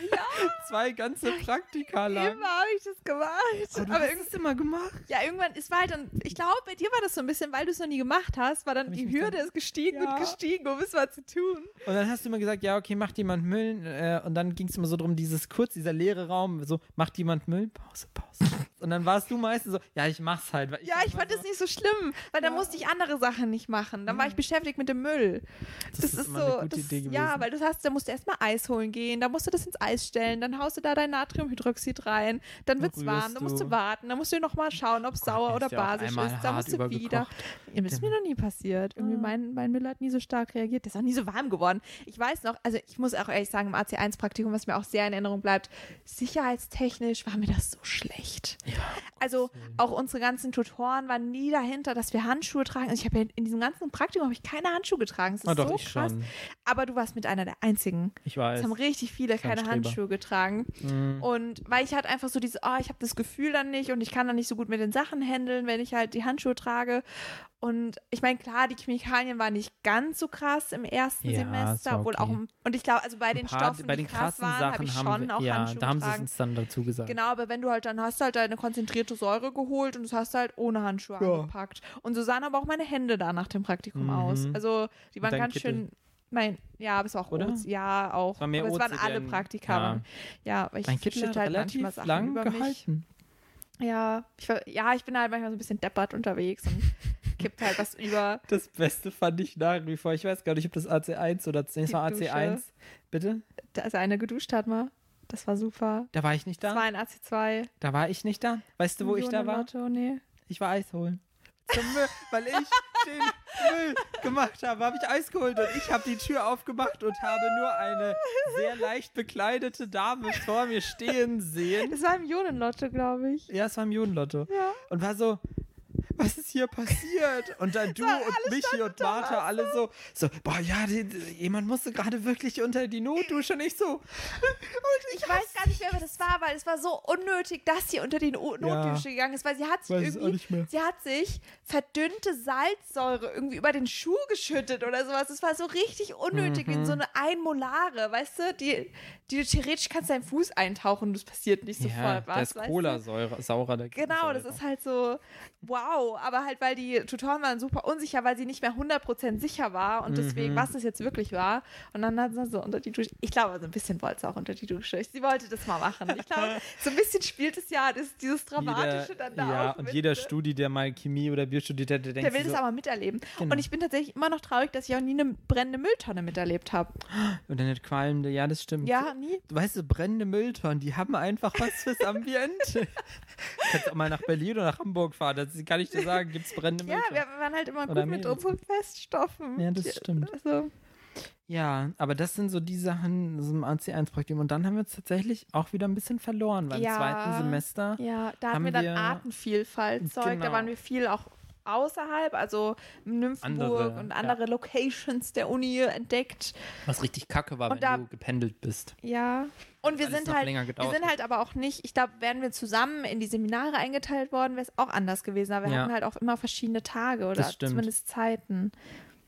Zwei ganze Praktika lang. Immer habe ich das gemacht. Aber du Aber hast es immer gemacht. ja, irgendwann, es war halt dann, ich glaube, bei dir war das so ein bisschen, weil du es noch nie gemacht hast, war dann die Hürde dann- ist gestiegen Ja. und gestiegen, um es mal zu tun. Und dann hast du immer gesagt, ja, okay, macht jemand Müll. Äh, und dann ging es immer so drum, dieses kurz, dieser leere Raum, so, macht jemand Müll? Pause, Pause. Und dann warst du meistens so, ja, ich mach's halt. Weil Ja, ich fand so, das nicht so schlimm, weil dann musste ich andere Sachen nicht machen. Dann war ich beschäftigt mit dem Müll. Das, ist, immer so, das, ja, weil du hast, da musst du erstmal Eis holen gehen, dann musst du das ins Eis stellen, dann haust du da dein Natriumhydroxid rein, dann wird's Rührst warm, dann musst du. warten, dann musst du nochmal schauen, ob es sauer der oder ist ja basisch ist, dann musst du wieder. Ja, das ist mir noch nie passiert. Irgendwie mein, mein Müll hat nie so stark reagiert. Der ist auch nie so warm geworden. Ich weiß noch, also ich muss auch ehrlich sagen, im AC1-Praktikum, was mir auch sehr in Erinnerung bleibt, sicherheitstechnisch war mir das so schlecht. Also auch unsere ganzen Tutoren waren nie dahinter, dass wir Handschuhe tragen. Also ich habe ja in diesem ganzen Praktikum habe ich keine Handschuhe getragen. Das ist Ah, doch, so krass. schon. Aber du warst mit einer der einzigen. Ich weiß. Es haben richtig viele ein keine. Handschuhe getragen. Mhm. Und weil ich halt einfach so dieses, oh, ich habe das Gefühl dann nicht und ich kann dann nicht so gut mit den Sachen handeln, wenn ich halt die Handschuhe trage. Und ich meine, klar, die Chemikalien waren nicht ganz so krass im ersten Ja, es Semester, obwohl okay. auch, und ich glaube, also bei den paar- Stoffen, bei die den krass krassen waren, habe ich haben schon wir, auch ja, Handschuhe da haben sie es dann dazu gesagt. Genau, aber wenn du halt dann hast halt eine konzentrierte Säure geholt und das hast du halt ohne Handschuhe Ja. angepackt. Und so sahen aber auch meine Hände da nach dem Praktikum Mhm. aus. Also die waren ganz Kittel? schön. Mein, ja, aber es war auch Oder? Oz, ja, auch. Es war aber es waren Oze, alle Praktika. ja. Ja, ich Mein Kittel hat halt manchmal relativ Sachen lang über mich. gehalten. Ja, ich, war- ja, ich bin halt manchmal so ein bisschen deppert unterwegs und kippt halt was über. Das Beste fand ich nach wie vor. Ich weiß gar nicht, ob das AC1 oder nee, es war Dusche. AC1. Bitte? Also eine geduscht hat mal. Das war super. Da war ich nicht Das war da. ein AC2. Da war ich nicht da. Weißt du, wo ich da war? Millionen-Lotto, nee. Ich war Eis holen. Zum Müll, weil ich, stehen, Müll gemacht habe, habe ich Eis geholt und ich habe die Tür aufgemacht und habe nur eine sehr leicht bekleidete Dame vor mir stehen sehen. Das war im Ionenlotto, glaube ich. Ja, es war im Judenlotto. Ja. Und war so, was ist hier passiert? Und dann du und Michi und Martha alle so, so, boah, ja, die, die, jemand musste gerade wirklich unter die Notdusche. Und ich so, Ich weiß gar nicht mehr, wer das war, weil es war so unnötig, dass sie unter die No- Notdusche gegangen ist, weil sie hat sich irgendwie, nicht mehr. sie hat sich verdünnte Salzsäure irgendwie über den Schuh geschüttet oder sowas. Es war so richtig unnötig, in so Mhm. eine Einmolare, weißt du, die, die du theoretisch kannst deinen Fuß eintauchen und es passiert nicht ja, sofort was. da ist? Cola saurer, saurer dagegen. Genau, das ist halt so, wow, aber halt, weil die Tutoren waren super unsicher, weil sie nicht mehr 100% sicher war und deswegen, Mhm. was das jetzt wirklich war. Und dann hat sie so unter die Dusche, ich glaube, so ein bisschen wollte sie auch unter die Dusche. Sie wollte das mal machen. Ich glaube, so ein bisschen spielt es ja das, dieses Dramatische dann da Ja, und mit, jeder ne? Studi, der mal Chemie oder Bio studiert hat, der denkt Der will so, aber miterleben. Genau. Und ich bin tatsächlich immer noch traurig, dass ich auch nie eine brennende Mülltonne miterlebt habe. und dann nicht qualmende, ja, das stimmt. Ja, nie. Du weißt, brennende Mülltonnen, die haben einfach was fürs Ambiente. du kannst auch mal nach Berlin oder nach Hamburg fahren, das kann ich dir sagen, gibt es brennende Ja, Mülltonnen. wir waren halt immer Oder gut mit unseren Feststoffen. Ja, das stimmt. Also, Ja, aber das sind so die Sachen so im AC1-Praktikum. Und dann haben wir uns tatsächlich auch wieder ein bisschen verloren, weil Ja. im zweiten Semester. Ja, da Haben hatten wir dann wir- Artenvielfalt-Zeug. Genau. Da waren wir viel auch außerhalb, also Nymphenburg Andere, und ja. andere Locations der Uni entdeckt. Was richtig kacke war, Und wenn da- du gependelt bist. Ja. Und wir sind halt, wir sind halt aber auch nicht, ich glaube, wären wir zusammen in die Seminare eingeteilt worden, wäre es auch anders gewesen. Aber wir Ja. hatten halt auch immer verschiedene Tage oder zumindest Zeiten.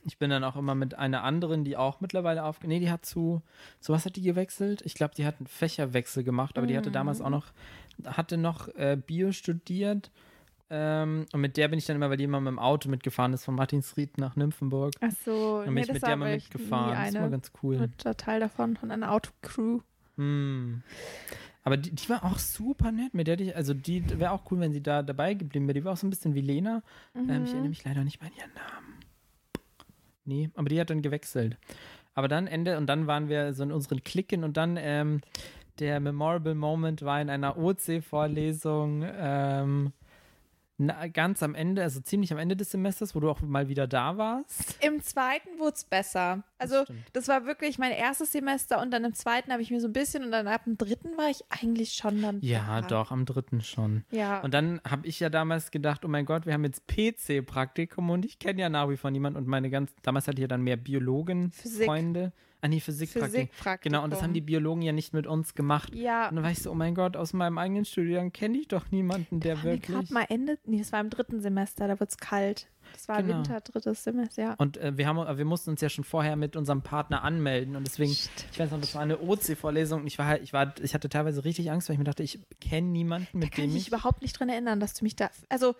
Ich bin dann auch immer mit einer anderen, die auch mittlerweile auf. Nee, die hat zu. Zu was hat die gewechselt? Ich glaube, die hat einen Fächerwechsel gemacht, aber die hatte damals Mhm. auch noch. Hatte noch äh, Bio studiert. Ähm, und mit der bin ich dann immer, weil die immer mit dem Auto mitgefahren ist, von Martinsried nach Nymphenburg. Ach so, Dann bin ich mit der mal mitgefahren. Das war ganz cool. Mit Teil davon, von einer Autocrew. Hm. Aber die, die war auch super nett. Mit der ich, also die wäre auch cool, wenn sie da dabei geblieben wäre. Die war auch so ein bisschen wie Lena. Ähm, Mhm. ich erinnere mich leider nicht mehr an ihren Namen. Nee, aber die hat dann gewechselt. Aber dann Ende, und dann waren wir so in unseren Klicken und dann ähm, der Memorable Moment war in einer OC-Vorlesung ähm, na, ganz am Ende, also ziemlich am Ende des Semesters, wo du auch mal wieder da warst. Im zweiten wurde es besser. Also stimmt. das war wirklich mein erstes Semester und dann im zweiten habe ich mir so ein bisschen und dann ab dem dritten war ich eigentlich schon dann. Ja, da. doch, am dritten schon. Ja. Und dann habe ich ja damals gedacht, oh mein Gott, wir haben jetzt PC-Praktikum und ich kenne ja nach wie vor niemanden und meine ganz, damals hatte ich ja dann mehr Biologen, Physik. Freunde. Ah nee, Physikpraktikum. Physikpraktikum. Genau, und das haben die Biologen ja nicht mit uns gemacht. Ja. Und dann war ich so, oh mein Gott, aus meinem eigenen Studiengang kenne ich doch niemanden, der wir wirklich. gerade mal Ende, nee, das war im dritten Semester, da wird es kalt. Das war Genau. Winter, drittes Semester, ja. Und äh, wir, haben, wir mussten uns ja schon vorher mit unserem Partner anmelden und deswegen, ich weiß noch, das war eine OC-Vorlesung ich war halt, ich war, ich hatte teilweise richtig Angst, weil ich mir dachte, ich kenne niemanden, mit Kann dem ich mich überhaupt nicht dran erinnern, dass du mich da. Also,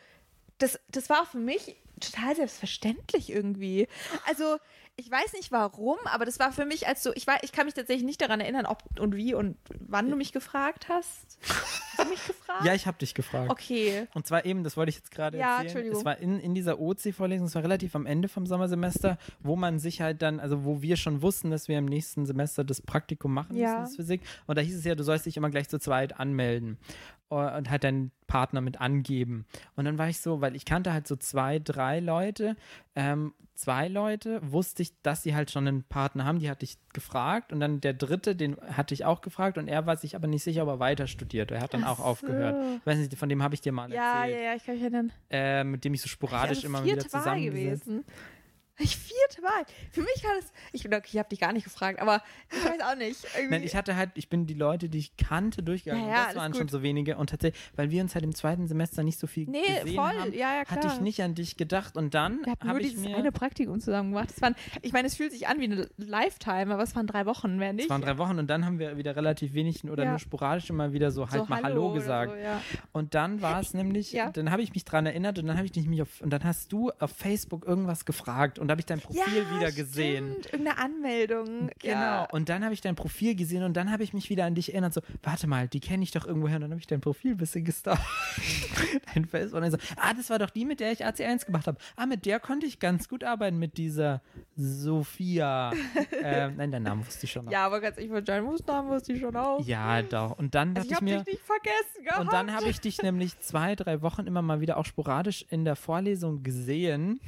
das, das war für mich total selbstverständlich irgendwie. Also, ich weiß nicht warum, aber das war für mich als so, ich, war, ich kann mich tatsächlich nicht daran erinnern, ob und wie und wann du mich gefragt hast. Hast du mich gefragt? Ja, ich habe dich gefragt. Okay. Und zwar eben, das wollte ich jetzt gerade Ja, erzählen. Entschuldigung. Es war in, in dieser OC-Vorlesung, es war relativ am Ende vom Sommersemester, wo man sich halt dann, also wo wir schon wussten, dass wir im nächsten Semester das Praktikum machen Ja. müssen, Physik. Und da hieß es ja, du sollst dich immer gleich zu zweit anmelden und halt deinen Partner mit angeben. Und dann war ich so, weil ich kannte halt so zwei, drei Leute. Ähm, zwei Leute wusste ich, dass sie halt schon einen Partner haben, die hatte ich gefragt. Und dann der dritte, den hatte ich auch gefragt. Und er war sich aber nicht sicher, ob er weiter studiert. Er hat dann Ach auch aufgehört. so. Ich weiß nicht, von dem habe ich dir mal Ja, erzählt ja, ja, ich kann mich erinnern. äh, mit dem ich so sporadisch also immer wieder zusammengesetzt. gewesen. Ich vierte Wahl. Für mich war das. Ich ich habe dich gar nicht gefragt, aber ich weiß auch nicht. Irgendwie. Nein, ich hatte halt, ich bin die Leute, die ich kannte, durchgegangen. Ja, und ja, das waren gut. schon so wenige. Und tatsächlich, weil wir uns halt im zweiten Semester nicht so viel Nee, gesehen voll. haben, Ja, ja, hatte klar. ich nicht an dich gedacht. Und dann habe ich mir, eine Praktikum zusammen gemacht. Das waren, ich meine, es fühlt sich an wie eine Lifetime, aber es waren drei Wochen, mehr nicht. es waren drei Wochen und dann haben wir wieder relativ wenig oder Ja. nur sporadisch immer wieder so halt so, mal Hallo, oder gesagt. So, ja. Und dann war es nämlich, dann habe ich mich dran erinnert und dann habe ich mich auf, und dann hast du auf Facebook irgendwas gefragt und da habe ich dein Profil ja, wieder gesehen. stimmt. Irgendeine Anmeldung. Genau. Ja. Und dann habe ich dein Profil gesehen und dann habe ich mich wieder an dich erinnert. So, warte mal, die kenne ich doch irgendwoher. Und dann habe ich dein Profil ein bisschen gestalkt. dein Facebook. Und dann so, ah, das war doch die, mit der ich AC1 gemacht habe. Ah, mit der konnte ich ganz gut arbeiten, mit dieser Sophia. ähm, nein, deinen Namen wusste ich schon noch. ja, aber ganz ehrlich, von John Namen wusste ich schon auch. Ja, doch. Und dann also ich ich, habe mir. dich nicht vergessen gehabt. Und dann habe ich dich nämlich zwei, drei Wochen immer mal wieder auch sporadisch in der Vorlesung gesehen.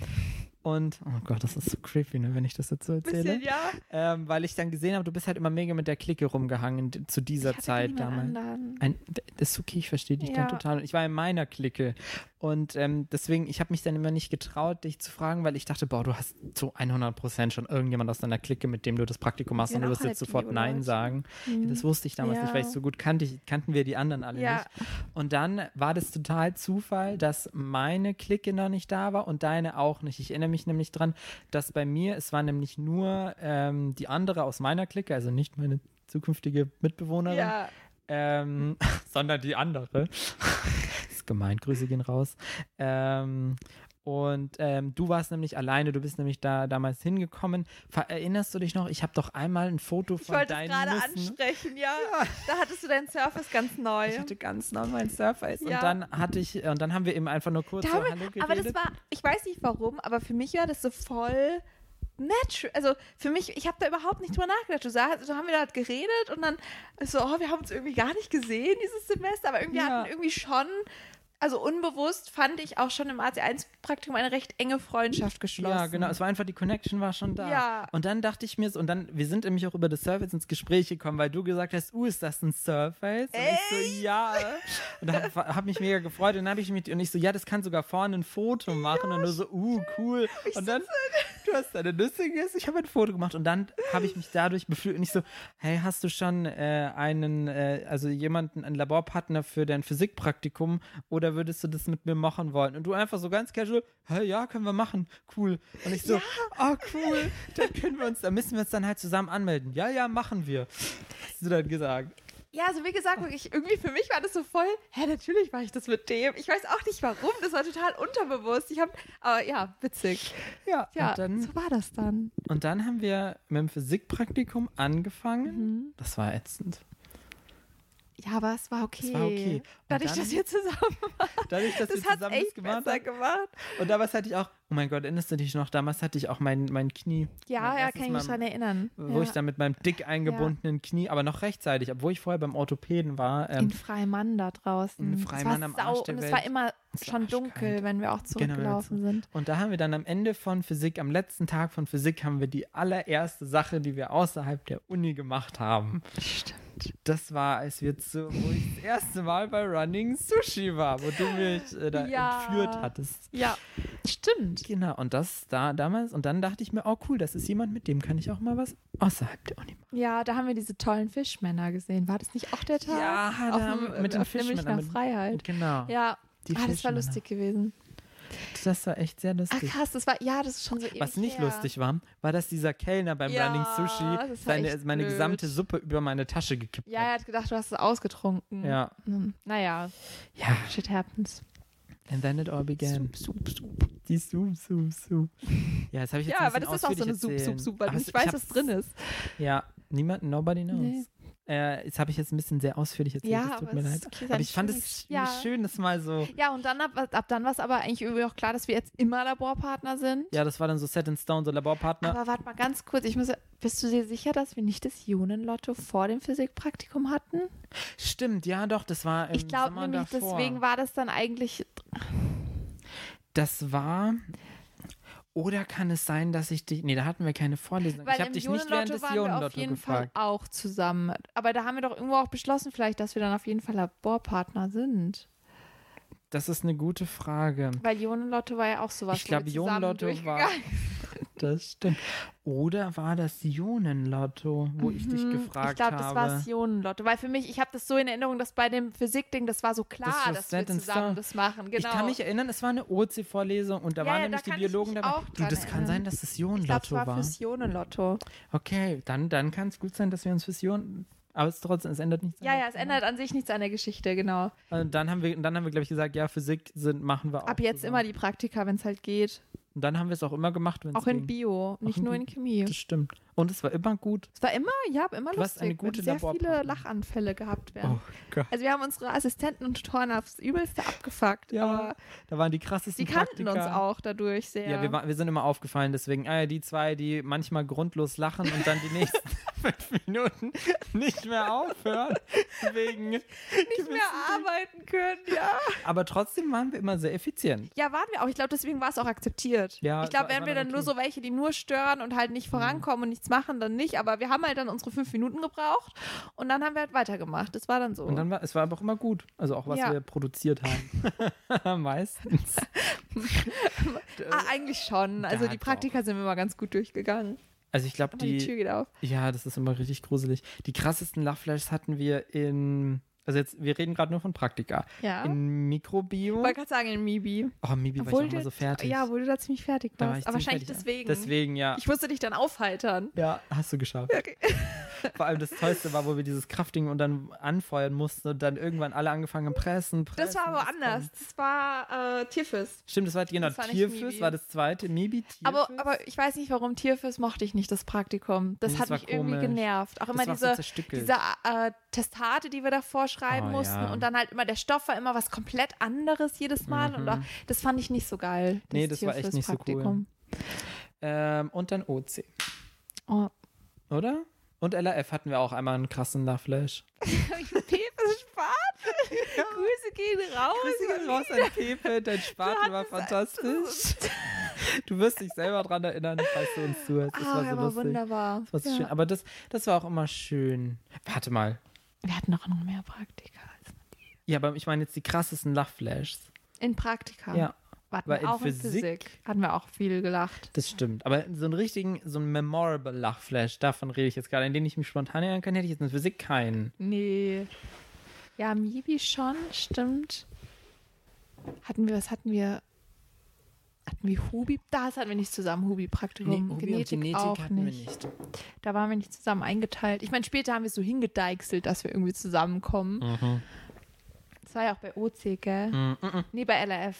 Und, oh Gott, das ist so creepy, ne, wenn ich das dazu erzähle. Bisschen, ja. Ähm, weil ich dann gesehen habe, du bist halt immer mega mit der Clique rumgehangen zu dieser Zeit damals. Ein, das ist okay, ich verstehe dich Ja. dann total. Ich war in meiner Clique. Und ähm, deswegen, ich habe mich dann immer nicht getraut, dich zu fragen, weil ich dachte, boah, du hast zu 100% schon irgendjemand aus deiner Clique, mit dem du das Praktikum machst und du wirst jetzt sofort Nein Bio-Leute. sagen. Mhm. Das wusste ich damals nicht, weil ich Ja. so gut kannte. Kannten wir die anderen alle Ja. nicht. Und dann war das total Zufall, dass meine Clique noch nicht da war und deine auch nicht. Ich erinnere mich nämlich dran, dass bei mir, es war nämlich nur ähm, die andere aus meiner Clique, also nicht meine zukünftige Mitbewohnerin, Ja. ähm, sondern die andere. Ist gemein, Grüße gehen raus. Ähm, und ähm, du warst nämlich alleine, du bist nämlich da damals hingekommen. Ver erinnerst du dich noch? Ich habe doch einmal ein Foto Ich von wollte es deinen gerade Nüssen. ansprechen, ja. Da hattest du deinen Surface ganz neu. Ich hatte ganz neu mein Surface. Ja. Und dann hatte ich, und dann haben wir eben einfach nur kurz Da so Hallo geredet. aber das war, ich weiß nicht warum, aber für mich war das so voll natural. Also für mich, ich habe da überhaupt nicht drüber nachgedacht. Du sagst, so haben wir da halt geredet und dann so, oh, wir haben uns irgendwie gar nicht gesehen dieses Semester, aber irgendwie Ja. hatten irgendwie schon, also unbewusst fand ich auch schon im AC1-Praktikum eine recht enge Freundschaft geschlossen. Ja, genau. Es war einfach, die Connection war schon da. Ja. Und dann dachte ich mir so, und dann, wir sind nämlich auch über das Surface ins Gespräch gekommen, weil du gesagt hast, uh, ist das ein Surface? Und ich so, ja. Und da hab, hab mich mega gefreut. Und dann habe ich mich, und ich so, ja, das kann sogar vorne ein Foto machen. und du so, uh, cool. Und dann, du hast deine Nüsse gegessen, ich habe ein Foto gemacht. Und dann habe ich mich dadurch beflügelt. Und ich so, hey, hast du schon äh, einen, äh, also jemanden, einen Laborpartner für dein Physikpraktikum? Oder würdest du das mit mir machen wollen? Und du einfach so ganz casual, hey, ja, können wir machen. Cool. Und ich so, oh, cool. Dann können wir uns, dann müssen wir uns dann halt zusammen anmelden. Ja, ja, machen wir. Hast du dann gesagt. Ja, also wie gesagt, wirklich, irgendwie für mich war das so voll, hä, natürlich war ich das mit dem. Ich weiß auch nicht warum, das war total unterbewusst. Ich habe, aber ja, witzig. Ja, Ja, dann so war das dann. Und dann haben wir mit dem Physikpraktikum angefangen. Mhm. Das war ätzend. Ja, aber es war okay. Es war okay. Und Dadurch, dann- dass wir zusammen waren, Dadurch, dass das wir zusammen echt das gemacht haben. gemacht. Und damals hatte ich auch, oh mein Gott, erinnerst du dich noch? Damals hatte ich auch mein, mein Knie. Ja, Mein ja, kann ich mich dran erinnern. Wo ja. ich dann mit meinem dick eingebundenen Knie, aber noch rechtzeitig, obwohl ich vorher beim Orthopäden war. in Ähm, Freimann da draußen. in Freimann am Arsch sau der und es war immer schon dunkel, wenn wir auch Genau, zurückgelaufen sind. und da haben wir dann am Ende von Physik, am letzten Tag von Physik, haben wir die allererste Sache, die wir außerhalb der Uni gemacht haben. Stimmt. Das war, als wir zu, wo ich das erste Mal bei Running Sushi war, wo du mich äh, da Ja. entführt hattest. Ja, stimmt. Genau, und das da damals, und dann dachte ich mir, oh cool, das ist jemand, mit dem kann ich auch mal was außerhalb der Uni machen. Ja, da haben wir diese tollen Fischmänner gesehen. War das nicht auch der Tag? Ja, da auf haben mit den Fischmännern, mit- Freiheit. Genau. Ja, Die ah, das war lustig gewesen. Das war echt sehr Ach lustig. krass, das war, ja, das ist schon so ewig Was nicht her. lustig war, war, dass dieser Kellner beim Ja, Running Sushi seine, meine blöd. gesamte Suppe über meine Tasche gekippt Ja, er hat. hat gedacht, du hast es ausgetrunken. Ja. Hm, Naja, Ja. shit happens. And then it all began. Sup, sup. Die Soup, Soup, Soup. Ja, das habe ich jetzt Ja, aber das ist auch so eine Sup, erzählen. Sup, weil Aber ich weiß, hab's- was drin ist. Ja, niemand, nobody knows. Nee. Äh, jetzt habe ich jetzt ein bisschen sehr ausführlich erzählt, Ja, das tut aber mir leid. aber ich fand es ja. schön, das mal so. Ja, und dann ab, ab dann war es aber eigentlich irgendwie auch klar, dass wir jetzt immer Laborpartner sind. Ja, das war dann so Set in Stone, so Laborpartner. Aber warte mal ganz kurz, ich muss, bist du dir sicher, dass wir nicht das Ionenlotto vor dem Physikpraktikum hatten? Stimmt, ja, doch, das war im ich glaube nämlich, davor. deswegen war das dann eigentlich. Das war. Oder kann es sein, dass ich dich. Nee, da hatten wir keine Vorlesung. Weil ich habe dich nicht während Ionenlotto des wir auf Ionenlotto jeden gefragt. Fall auch zusammen. Aber da haben wir doch irgendwo auch beschlossen, vielleicht, dass wir dann auf jeden Fall Laborpartner sind. Das ist eine gute Frage. Weil Ionenlotto war ja auch sowas. Ich glaube, Ionenlotto war. Das stimmt. Oder war das Ionenlotto, wo ich dich Mhm, gefragt Ich glaube, das war habe? das Ionenlotto. Weil für mich, ich habe das so in Erinnerung, dass bei dem Physikding, das war so klar, war dass wir zusammen das machen. Genau. Ich kann mich erinnern, es war eine OC-Vorlesung und da Ja, waren ja, nämlich da die ich Biologen dabei. Du, das kann sein, dass es ich glaube, Ionenlotto war war. fürs Ionenlotto. Okay, dann, dann kann es gut sein, dass wir uns fürs Ion. Aber es trotzdem, es ändert nichts. Ja, ja, es ändert an sich nichts an der Geschichte, genau. Und dann haben wir, dann haben wir, glaube ich, gesagt, ja, Physik sind, machen wir auch. Ab jetzt zusammen. immer die Praktika, wenn es halt geht. Und dann haben wir es auch immer gemacht, wenn es Auch in ging. Bio, nicht in nur in Chemie. Das stimmt. Und es war immer gut. Es war immer, ja, immer Du lustig. eine gute sehr viele. Lachanfälle gehabt werden. Oh Gott. Also wir haben unsere Assistenten und Tutoren aufs Übelste abgefuckt. Ja, Da waren die krassesten die kannten Praktika. uns auch dadurch sehr. Ja, wir, war- wir sind immer aufgefallen, deswegen, ah ja, die zwei, die manchmal grundlos lachen und dann die nächsten fünf Minuten nicht mehr aufhören. Wegen nicht mehr arbeiten können. Ja. Aber trotzdem waren wir immer sehr effizient. Ja, waren wir auch. Ich glaube, deswegen war es auch akzeptiert. Ja, ich glaube, wären wir dann nur okay. Mhm. so welche, die nur stören und halt nicht vorankommen und nichts machen, dann nicht. Aber wir haben halt dann unsere fünf Minuten gebraucht und dann haben wir halt weitergemacht. Das war dann so. Und dann war, es war aber auch immer gut. Also auch was Ja. wir produziert haben. Meistens. ah, eigentlich schon. Also Ja, die. Praktika sind wir mal ganz gut durchgegangen. Also ich glaube, die, die, Tür geht auf. ja, das ist immer richtig gruselig. Die krassesten Lachflashes hatten wir in, also jetzt, wir reden gerade nur von Praktika. Ja. In Mikrobio. Ich wollte gerade sagen, in Mibi. Oh, Mibi war ich auch immer so fertig. Ja, wo du da ziemlich fertig war warst. ich Aber wahrscheinlich fertig. deswegen. Deswegen, ja. Ich musste dich dann aufheitern. Ja, hast du geschafft. Okay. Vor allem das Tollste war, wo wir dieses Kraftding und dann anfeuern mussten und dann irgendwann alle angefangen haben, pressen, pressen. Das war aber es anders. kommt. Das war äh, Tierfist. Stimmt, das war genau Das war Mibi. war das zweite. Mibi, Tierfüß. Aber, aber ich weiß nicht, warum Tierfist mochte ich nicht, das Praktikum. Das Nee, das hat war mich irgendwie komisch. genervt. Auch Das immer war so diese, zerstückelt. diese äh, Testate, die wir davor schreiben Oh, mussten. ja. Und dann halt immer, der Stoff war immer was komplett anderes jedes Mal. Und auch, das fand ich nicht so geil. Nee, das war echt nicht so cool. Ähm, und dann OC, Oh. oder? Und LAF hatten wir auch einmal einen krassen Lachflash. Pepe Spaten. Grüße gehen raus. Grüße gehen raus an Pepe, dein Spatel war fantastisch. Du wirst dich selber dran erinnern, falls du uns zuhörst. Das Ah, war ja, so war wunderbar. Das war so Ja. schön. Aber das, das war auch immer schön. Warte mal. Wir hatten doch noch mehr Praktika. als- Ja, aber ich meine jetzt die krassesten Lachflashs. In Praktika. Ja, Hatten weil wir in auch in Physik- Physik. Hatten wir auch viel gelacht. das stimmt. Aber so einen richtigen, so einen memorable Lachflash, davon rede ich jetzt gerade, an den ich mich spontan erinnern kann, hätte ich jetzt in Physik keinen. Nee. Ja, Mibi schon, stimmt. Hatten wir, was hatten wir? Hatten wir Hubi? Das hatten wir nicht zusammen, Hubi-Praktikum. Hubi und Genetik, auch nicht. nicht. Da waren wir nicht zusammen eingeteilt. Ich meine, später haben wir es so hingedeichselt, dass wir irgendwie zusammenkommen. Mhm. Das war ja auch bei OC, gell? Mm, mm, mm. Nee, bei LRF.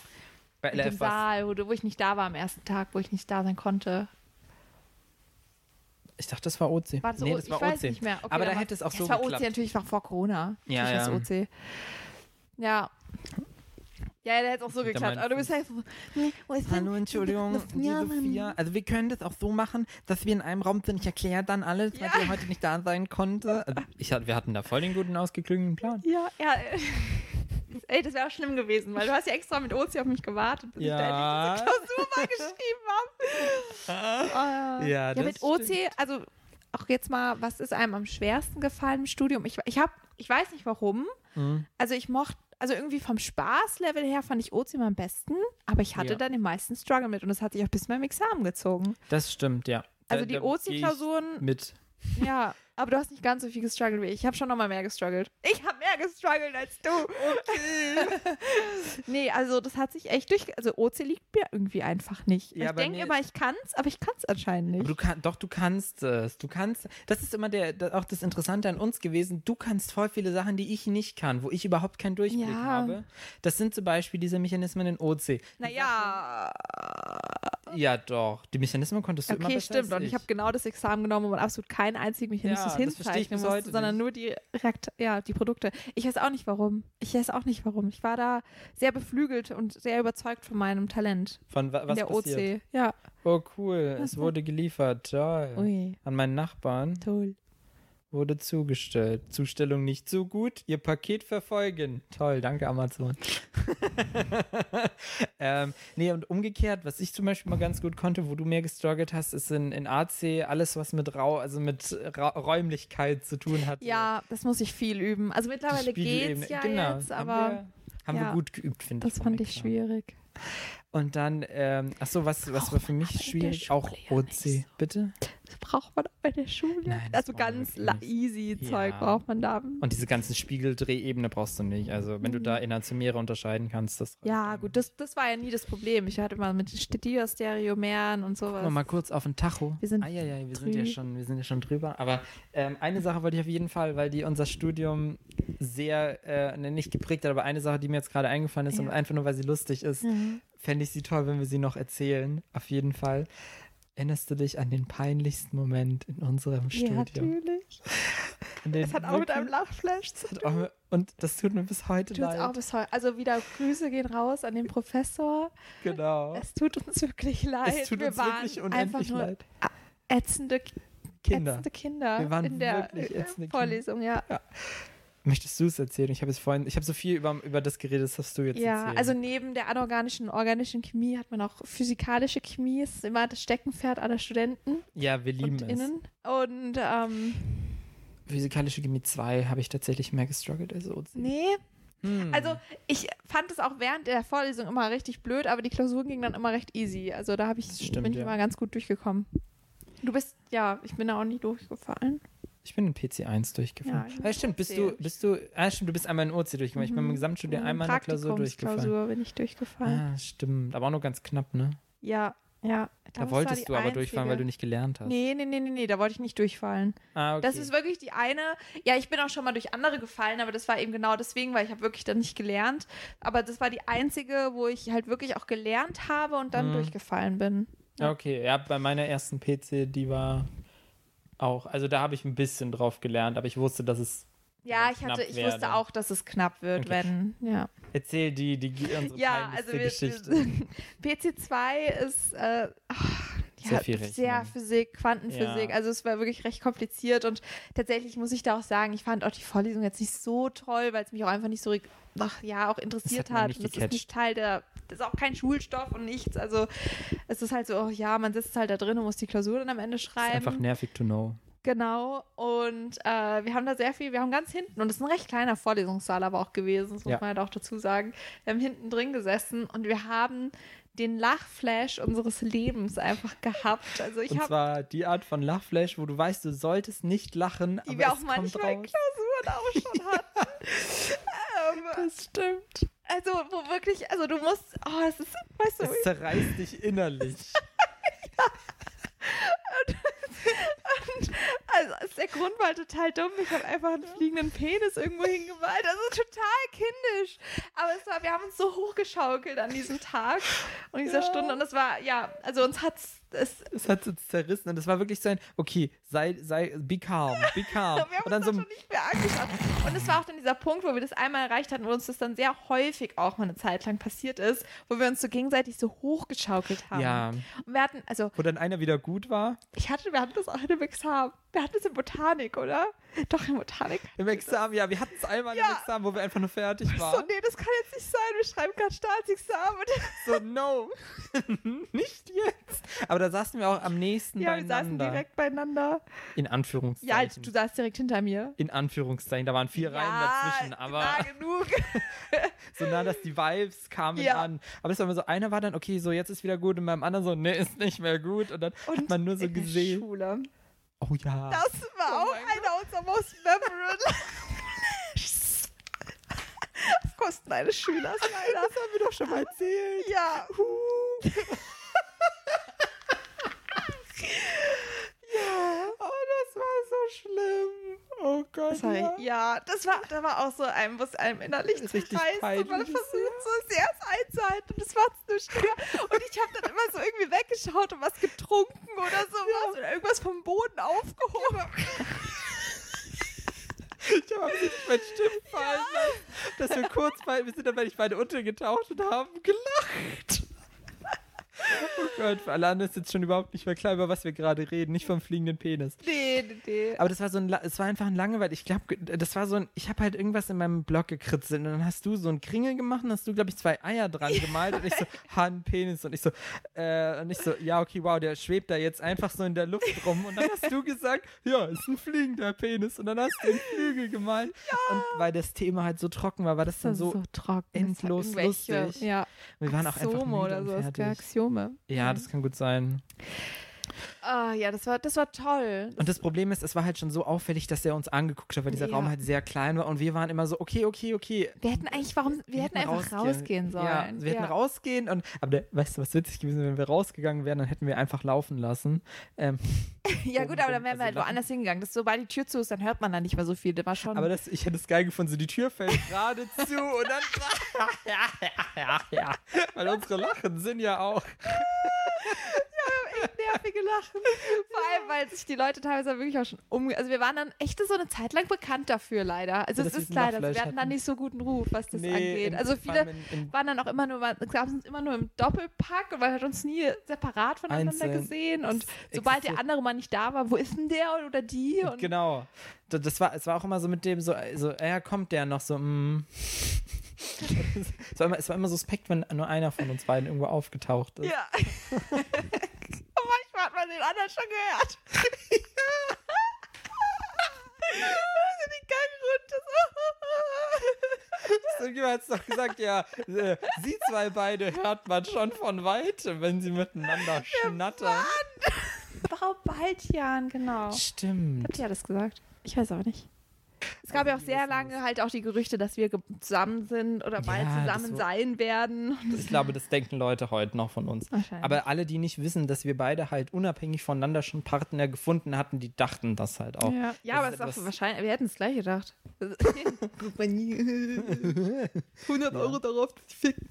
Bei LF was? Saal, wo, wo ich nicht da war am ersten Tag, wo ich nicht da sein konnte. Ich dachte, das war OC. War das nee, O- das ich war weiß OC. nicht mehr. Okay, Aber da hätte es auch ja, so Das war geklappt. OC natürlich war vor Corona. Ja, ja. war's OC. Ja. Ja, der hätte auch so geklappt. Aber du bist halt so, nee, Hallo, Entschuldigung, Mann. Sophia. Also wir können das auch so machen, dass wir in einem Raum sind. Ich erkläre dann alles, weil Ja. wir heute nicht da sein konnte. Also ich, wir hatten da voll den guten, ausgeklügelten Plan. Ja, ja. Ey, das wäre auch schlimm gewesen, weil du hast ja extra mit OC auf mich gewartet, bis Ja. ich da endlich diese Klausur mal geschrieben habe. Äh, Ja, ja, mit OC, also auch jetzt mal, was ist einem am schwersten gefallen im Studium? Ich, ich habe, ich weiß nicht warum. Mhm. Also ich mochte, also irgendwie vom Spaßlevel her fand ich immer am besten, aber ich hatte Ja. dann den meisten Struggle mit und das hat sich auch bis meinem Examen gezogen. Das stimmt, ja. Also Da- die OC-Klausuren, Mit. ja, aber du hast nicht ganz so viel gestruggelt wie ich. Ich habe schon noch mal mehr gestruggelt. Ich habe mehr gestruggelt als du. Okay. nee, also das hat sich echt durch. Also OC liegt mir irgendwie einfach nicht. Ja, ich denke immer, ich kann's, aber ich kann's anscheinend nicht. Du kann, doch, du kannst es. Du kannst. Das ist immer der, auch das Interessante an uns gewesen. Du kannst voll viele Sachen, die ich nicht kann, wo ich überhaupt keinen Durchblick Ja. habe. Das sind zum Beispiel diese Mechanismen in OC. naja, Ja, doch. Die Mechanismen konntest du immer okay, besser stimmt. Und ich habe genau das Examen genommen, wo man absolut keinen einzigen Mechanismus Ja, das hinzeichnen heute sondern nicht. nur die Reakt ja, die Produkte. Ich weiß auch nicht warum. Ich weiß auch nicht warum. Ich war da sehr beflügelt und sehr überzeugt von meinem Talent Von wa in was der passiert? OC. Ja. Oh, cool. Was Es wurde geliefert. Toll. Ui, An meinen Nachbarn toll. Wurde zugestellt. Zustellung nicht so gut. Ihr Paket verfolgen. Toll, danke Amazon. ähm, nee, und umgekehrt, was ich zum Beispiel mal ganz gut konnte, wo du mehr gestruggelt hast, ist in, in AC alles, was mit Rau, also mit Ra Räumlichkeit zu tun hat. Ja, das muss ich viel üben. Also mittlerweile geht's ja genau. jetzt, haben aber wir, haben ja, wir gut geübt, finde ich. das fand ich Examen. schwierig. Und dann, ähm, ach so, was, was war für mich schwierig? Auch OC. so. Bitte? Das braucht man auch bei der Schule. Nein, also ganz easy Ja. Zeug braucht man da. Und diese ganzen Spiegeldrehebene brauchst du nicht. Also, wenn du da Enantiomere unterscheiden kannst, das Mhm. Ja, gut, das, das war ja nie das Problem. Ich hatte mal mit Stereo-Mehren und sowas. Gucken wir mal kurz auf den Tacho. Wir sind ah, ja, ja, wir sind ja schon, wir sind ja schon drüber. Aber ähm, eine Sache wollte ich auf jeden Fall, weil die unser Studium sehr, äh, nicht geprägt hat, aber eine Sache, die mir jetzt gerade eingefallen ist Ja. und einfach nur, weil sie lustig ist, Mhm. Fände ich sie toll, wenn wir sie noch erzählen. Auf jeden Fall. Erinnerst du dich an den peinlichsten Moment in unserem Ja, Studium? natürlich. Es hat auch mit einem Lachflash zu mit- Und das tut mir bis heute Tut's leid. auch bis heute. Also wieder Grüße gehen raus an den Professor. Genau. Es tut uns wirklich leid. Es tut Wir uns waren wirklich einfach unendlich leid. ätzende Kinder. ätzende Kinder Wir waren in der wirklich ätzende Kinder. Vorlesung, ja. Möchtest du es erzählen? Ich habe es vorhin, ich habe so viel über, über das geredet, das hast du jetzt Ja, erzählt. also neben der anorganischen und organischen Chemie hat man auch physikalische Chemie, ist immer das Steckenpferd aller Studenten ja, wir lieben und es. innen. Und ähm, Physikalische Chemie 2 habe ich tatsächlich mehr gestruggelt als OC. nee, Hm. also ich fand es auch während der Vorlesung immer richtig blöd, aber die Klausuren gingen dann immer recht easy. Also da habe ich, Das stimmt, bin ich ja. immer ganz gut durchgekommen. Du bist, ja, ich bin da auch nicht durchgefallen. Ich bin in PC1 durchgefallen. Ja, Ja, stimmt, bist du, bist du, ah, stimmt, du bist einmal in OC durchgefallen. Ich bin im Gesamtstudium Mhm, einmal in der Klausur durchgefallen. Praktikumsklausur bin ich durchgefallen. Ah, stimmt. Aber auch nur ganz knapp, ne? Ja, ja. Da wolltest du aber durchfallen, weil du einzige. nicht gelernt hast. Nee, nee, nee, nee, nee, da wollte ich nicht durchfallen. Ah, okay. Das ist wirklich die eine. Ja, ich bin auch schon mal durch andere gefallen, aber das war eben genau deswegen, weil ich habe wirklich dann nicht gelernt. Aber das war die einzige, wo ich halt wirklich auch gelernt habe und dann Mhm. durchgefallen bin. Ja, okay. Ja, bei meiner ersten PC, die war auch, also da habe ich ein bisschen drauf gelernt, aber ich wusste, dass es. Ja, Ja, ich hatte, ich werde. wusste auch, dass es knapp wird, Okay. wenn, ja. Erzähl die, die, unsere Ja, also wir, Geschichte. wir, PC2 ist äh, ja, Sehr viel Rechnen. sehr Physik, Quantenphysik. Ja. Also es war wirklich recht kompliziert und tatsächlich muss ich da auch sagen, ich fand auch die Vorlesung jetzt nicht so toll, weil es mich auch einfach nicht so ach, ja auch interessiert hat man hat. Und das ist nicht Teil der, das ist auch kein Schulstoff und nichts. Also es ist halt so, oh, ja, man sitzt halt da drin und muss die Klausur dann am Ende ist schreiben. einfach nervig to know. Genau. Und äh, wir haben da sehr viel, wir haben ganz hinten, und es ist ein recht kleiner Vorlesungssaal aber auch gewesen, das muss Ja. man halt auch dazu sagen. Wir haben hinten drin gesessen und wir haben den Lachflash unseres Lebens einfach gehabt. Also ich Und zwar die Art von Lachflash, wo du weißt, du solltest nicht lachen, die aber wir es auch manchmal kommt raus. Klausuren auch schon hatten. ähm, Das stimmt. Also wo wirklich, also du musst, oh, es ist, weißt du, Es zerreißt dich innerlich. Also also der Grund war total dumm. Ich habe einfach einen fliegenden Penis irgendwo hingemalt. Also total kindisch. Aber es war, wir haben uns so hochgeschaukelt an diesem Tag und dieser Ja. Stunde. Und es war, ja, also uns hat es. Es hat uns zerrissen und es war wirklich so ein, okay, sei, sei, be calm, be calm. Wir haben Und dann uns so, das schon nicht mehr angeschaut. Und es war auch dann dieser Punkt, wo wir das einmal erreicht hatten, wo uns das dann sehr häufig auch mal eine Zeit lang passiert ist, wo wir uns so gegenseitig so hochgeschaukelt haben. ja, Und wir hatten, also wo dann einer wieder gut war. ich hatte, wir hatten das auch in dem Examen. Wir hatten das in Botanik, oder? Doch, in Botanik. Im Examen, ja, wir hatten es einmal im Ja. Examen, wo wir einfach nur fertig So, waren. nee, das kann jetzt nicht sein. Wir schreiben gerade Staatsexamen. So, no, nicht jetzt. Aber da saßen wir auch am nächsten Ja, wir saßen beieinander. direkt beieinander. In Ja, Anführungszeichen. du saßt direkt hinter mir. In Anführungszeichen, da waren vier Reihen dazwischen, aber nah genug. so nah, dass die Vibes kamen Ja. an. Aber es war immer so, einer war dann, okay, so jetzt ist wieder gut und beim anderen so, nee, ist nicht mehr gut. Und dann hat man nur so in der gesehen. Schule. Oh ja. Das war Oh auch einer unserer most memorable auf Kosten eines Schülers, leider. Das haben wir doch schon mal erzählt. Ja. Oh, das war so schlimm. Oh Gott. Sorry. Ja. Ja, das war, da war auch so ein, was einem innerlich Das zerreißt und man versucht so sehr es einzuhalten und es war nur schlimmer. Und ich habe dann immer so irgendwie weggeschaut und was getrunken oder sowas oder irgendwas vom Boden aufgehoben. Ich habe nicht mein Stimmen fallen lassen, dass wir kurz bei, wir sind dann, wenn ich beide untergetaucht und haben gelacht. Oh Gott, für alle anderen ist jetzt schon überhaupt nicht mehr klar, über was wir gerade reden, nicht vom fliegenden Penis. Nee, nee, nee. Aber das war so ein, es war einfach ein Langeweile. Ich glaube, das war so ein, ich habe halt irgendwas in meinem Blog gekritzelt und dann hast du so einen Kringel gemacht und hast du, glaube ich, zwei Eier dran gemalt und ich so, Han, Penis und ich so, äh, und ich so, ja, okay, wow, der schwebt da jetzt einfach so in der Luft rum und dann hast du gesagt, ja, ist ein fliegender Penis und dann hast du den Flügel gemalt und weil das Thema halt so trocken war, war das dann Das so, so trocken. endlos lustig. Ja, wir waren auch einfach müde oder und sowas. fertig. Axiome. Ja, das kann gut sein. Ah, ja, das war, das war toll. Und das Problem ist, es war halt schon so auffällig, dass er uns angeguckt hat, weil dieser Ja. Raum halt sehr klein war und wir waren immer so, okay, okay, okay, Wir hätten eigentlich, warum, wir, hätten einfach rausgehen, sollen. Ja, wir hätten rausgehen und, aber der, weißt du, was witzig gewesen wäre, wenn wir rausgegangen wären, dann hätten wir einfach laufen lassen. Ähm, Ja, gut, aber dann wären Also wir halt woanders hingegangen. Das, sobald die Tür zu ist, dann hört man da nicht mehr so viel. Das war schon. aber das, ich hätte es geil gefunden, so die Tür fällt gerade zu und dann, ja, ja, ja, weil unsere Lachen sind ja auch, nervige Lachen. Vor allem, weil sich die Leute teilweise wirklich auch schon um. Also wir waren dann echt so eine Zeit lang bekannt dafür, leider. Also Ja, es ist leider. Wir hatten dann nicht so guten Ruf, was das Nee, angeht. Also viele in- in- waren dann auch immer nur, es gab uns immer nur im Doppelpack und man hat uns nie separat voneinander Einzeln. gesehen. Und sobald der andere mal nicht da war, wo ist denn der oder die? Und Genau. Das war, es war auch immer so mit dem, so, so ja, kommt der noch so, mm. es, war immer, es war immer suspekt, wenn nur einer von uns beiden irgendwo aufgetaucht ist. Ja. Man den anderen schon gehört. Also die Gangrunde. Irgendjemand hat es doch gesagt, ja, äh, sie zwei beide hört man schon von weitem, wenn sie miteinander schnattern. Frau Baltian, genau. Stimmt. Habt ihr das gesagt? Ich weiß aber nicht. Es gab Also ja auch die sehr lange halt auch die Gerüchte, dass wir zusammen sind oder bald Ja, zusammen sein werden. Ich glaube, das denken Leute heute noch von uns. Aber alle, die nicht wissen, dass wir beide halt unabhängig voneinander schon Partner gefunden hatten, die dachten das halt auch. ja, ja aber es ist auch etwas- wahrscheinlich, wir hätten es gleich gedacht. 100 Euro darauf, dass ich ficken.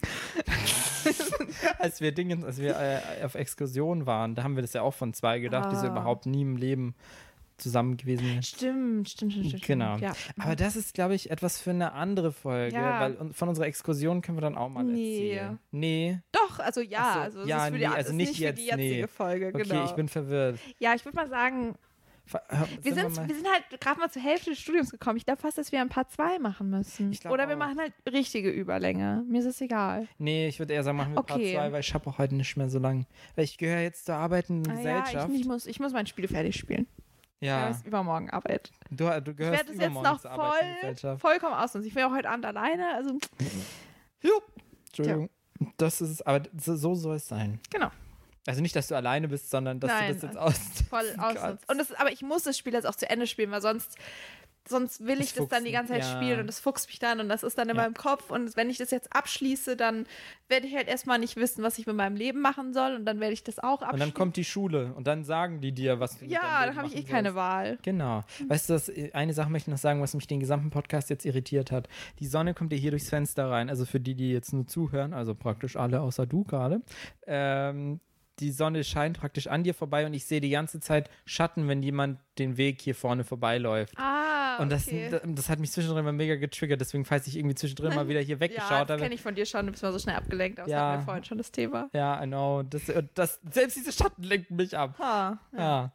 als wir Dingens, als wir äh, auf Exkursion waren, da haben wir das ja auch von zwei gedacht, die so Ah. überhaupt nie im Leben zusammen gewesen wären. Stimmt, stimmt, stimmt, stimmt. Genau. Ja. Aber das ist, glaube ich, etwas für eine andere Folge, Ja. weil von unserer Exkursion können wir dann auch mal Nee. erzählen. Nee. Doch, also ja, so, also ja, ist für die, nee, es also nicht nicht für jetzt, die jetzige nee. Folge, Okay, genau. ich bin verwirrt. ja, ich würde mal sagen, wir sind mal- wir sind halt gerade mal zur Hälfte des Studiums gekommen. Ich glaube fast, dass wir ein paar zwei machen müssen. Oder wir auch. machen halt richtige Überlänge. Mir ist es egal. Nee, ich würde eher sagen, machen wir Okay. Part 2, weil ich habe auch heute nicht mehr so lang. Weil ich gehöre jetzt zur arbeitenden Ah, ja, Gesellschaft. ich, ich, muss, ich muss mein Spiel fertig spielen. Ja, Ja. ist übermorgen Arbeit. du, du Ich gehörst werde es jetzt noch voll, vollkommen ausnutzen. Ich bin auch heute Abend alleine. Also, Entschuldigung. Das ist, aber so so soll es sein. genau. Also nicht, dass du alleine bist, sondern dass Nein, du das jetzt aus. Voll ausnutzen. Und das, aber ich muss das Spiel jetzt auch zu Ende spielen, weil sonst, sonst will Das ich das dann die ganze Zeit ja. spielen und das fuchst mich dann und das ist dann in Ja. meinem Kopf. Und wenn ich das jetzt abschließe, dann werde ich halt erstmal nicht wissen, was ich mit meinem Leben machen soll und dann werde ich das auch abschließen. Und dann kommt die Schule und dann sagen die dir, was du ja, dann habe ich eh machen keine sollst. Wahl. Genau. Weißt du, das, eine Sache möchte ich noch sagen, was mich den gesamten Podcast jetzt irritiert hat. Die Sonne kommt dir hier durchs Fenster rein. Also für die, die jetzt nur zuhören, also praktisch alle außer du gerade. Ähm, die Sonne scheint praktisch an dir vorbei und ich sehe die ganze Zeit Schatten, wenn jemand den Weg hier vorne vorbeiläuft. Ah, Und das, okay. das, das hat mich zwischendrin mal mega getriggert, deswegen, falls ich irgendwie zwischendrin mal wieder hier ja, weggeschaut das habe. kenne ich von dir schon. Du bist mal so schnell abgelenkt, aber Ja. das hatten wir vorhin schon das Thema. Ja, I know. Das, das, selbst diese Schatten lenken mich ab. Ha, Ja.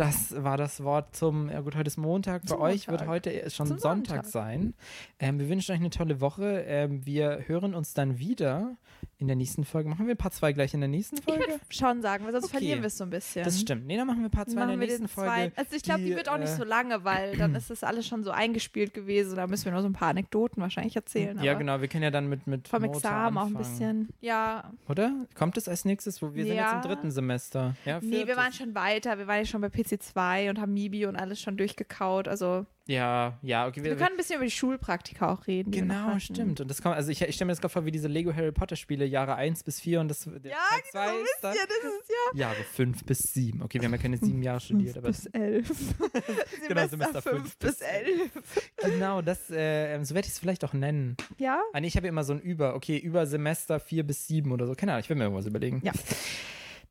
Das war das Wort zum, ja gut, heute ist Montag. Bei Zum euch Montag. wird heute schon Zum Sonntag, sein. Ähm, wir wünschen euch eine tolle Woche. Ähm, wir hören uns dann wieder in der nächsten Folge. Machen wir Part 2 gleich in der nächsten Ich Folge? würde schon sagen, weil sonst Okay. verlieren wir es so ein bisschen. Das stimmt. Nee, dann machen wir Part 2 in der nächsten Folge. Also ich glaube, die, wird auch nicht äh, so lange, weil dann ist das alles schon so eingespielt gewesen. Da müssen wir nur so ein paar Anekdoten wahrscheinlich erzählen. Ja, genau. Wir können ja dann mit, mit Vom Motor Examen auch ein anfangen. bisschen. Ja, Oder? Kommt es als nächstes? Wo- Wir sind Ja. jetzt im dritten Semester. Ja, nee, wir waren schon weiter. Wir waren ja schon bei PC2 und haben Mibi und alles schon durchgekaut. Also Ja, ja, okay. wir können ein bisschen über die Schulpraktika auch reden. wir Genau, stimmt. Und das kommt, also ich, ich stelle mir das gerade vor wie diese Lego Harry Potter Spiele, Jahre 1 bis 4 und das Ja, Teil zwei genau, ist dann ihr, das ist ja Jahre 5 bis 7. Okay, wir haben ja keine sieben Jahre studiert, aber bis 11. Genau, Semester fünf bis bis 11. genau, das, äh, so werde ich es vielleicht auch nennen. Ja? Ah, nee, ich habe ja immer so ein Über, okay, über Semester 4 bis 7 oder so. Keine Ahnung, ich will mir irgendwas überlegen. Ja.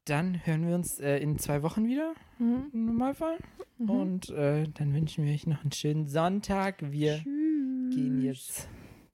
Dann hören wir uns äh, in zwei Wochen wieder, Mhm. im Normalfall. Und äh, dann wünschen wir euch noch einen schönen Sonntag. Wir gehen jetzt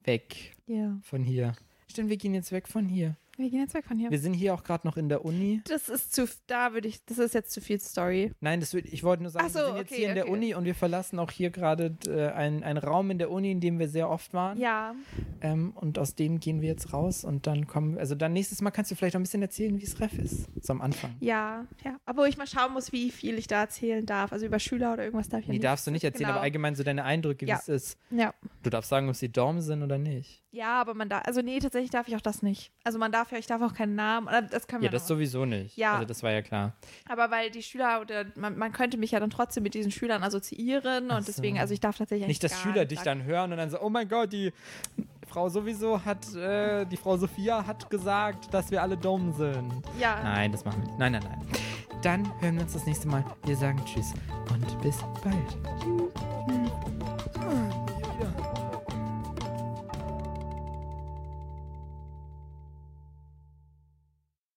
weg Ja. von hier. Stimmt, wir gehen jetzt weg von hier. Wir gehen jetzt weg von hier. Wir sind hier auch gerade noch in der Uni. Das ist zu, da würde ich, das ist jetzt zu viel Story. Nein, das würd, ich wollte nur sagen, so, wir sind jetzt okay, hier in der okay. Uni und wir verlassen auch hier gerade äh, einen Raum in der Uni, in dem wir sehr oft waren. Ja, Ähm, und aus dem gehen wir jetzt raus und dann kommen, also dann nächstes Mal kannst du vielleicht noch ein bisschen erzählen, wie es Ref ist. So am Anfang. ja, ja. Aber wo ich mal schauen muss, wie viel ich da erzählen darf. Also über Schüler oder irgendwas darf ich ja Nee, nicht. darfst du nicht erzählen, Genau. aber allgemein so deine Eindrücke, wie Ja. es ist. Ja. Du darfst sagen, ob sie Dorm sind oder nicht. Ja, aber man darf, also nee, tatsächlich darf ich auch das nicht. Also man darf ja, ich darf auch keinen Namen, das können wir Ja, das noch. sowieso nicht. Ja. Also das war ja klar. Aber weil die Schüler oder man, man könnte mich ja dann trotzdem mit diesen Schülern assoziieren Ach und deswegen, so. also ich darf tatsächlich Nicht, dass gar Schüler nicht dich sagen. dann hören und dann so, oh mein Gott, die Frau sowieso hat, äh, die Frau Sophia hat gesagt, dass wir alle dumm sind. Ja. Nein, das machen wir nicht. Nein, nein, nein. Dann hören wir uns das nächste Mal. Wir sagen Tschüss und bis bald. Tschüss.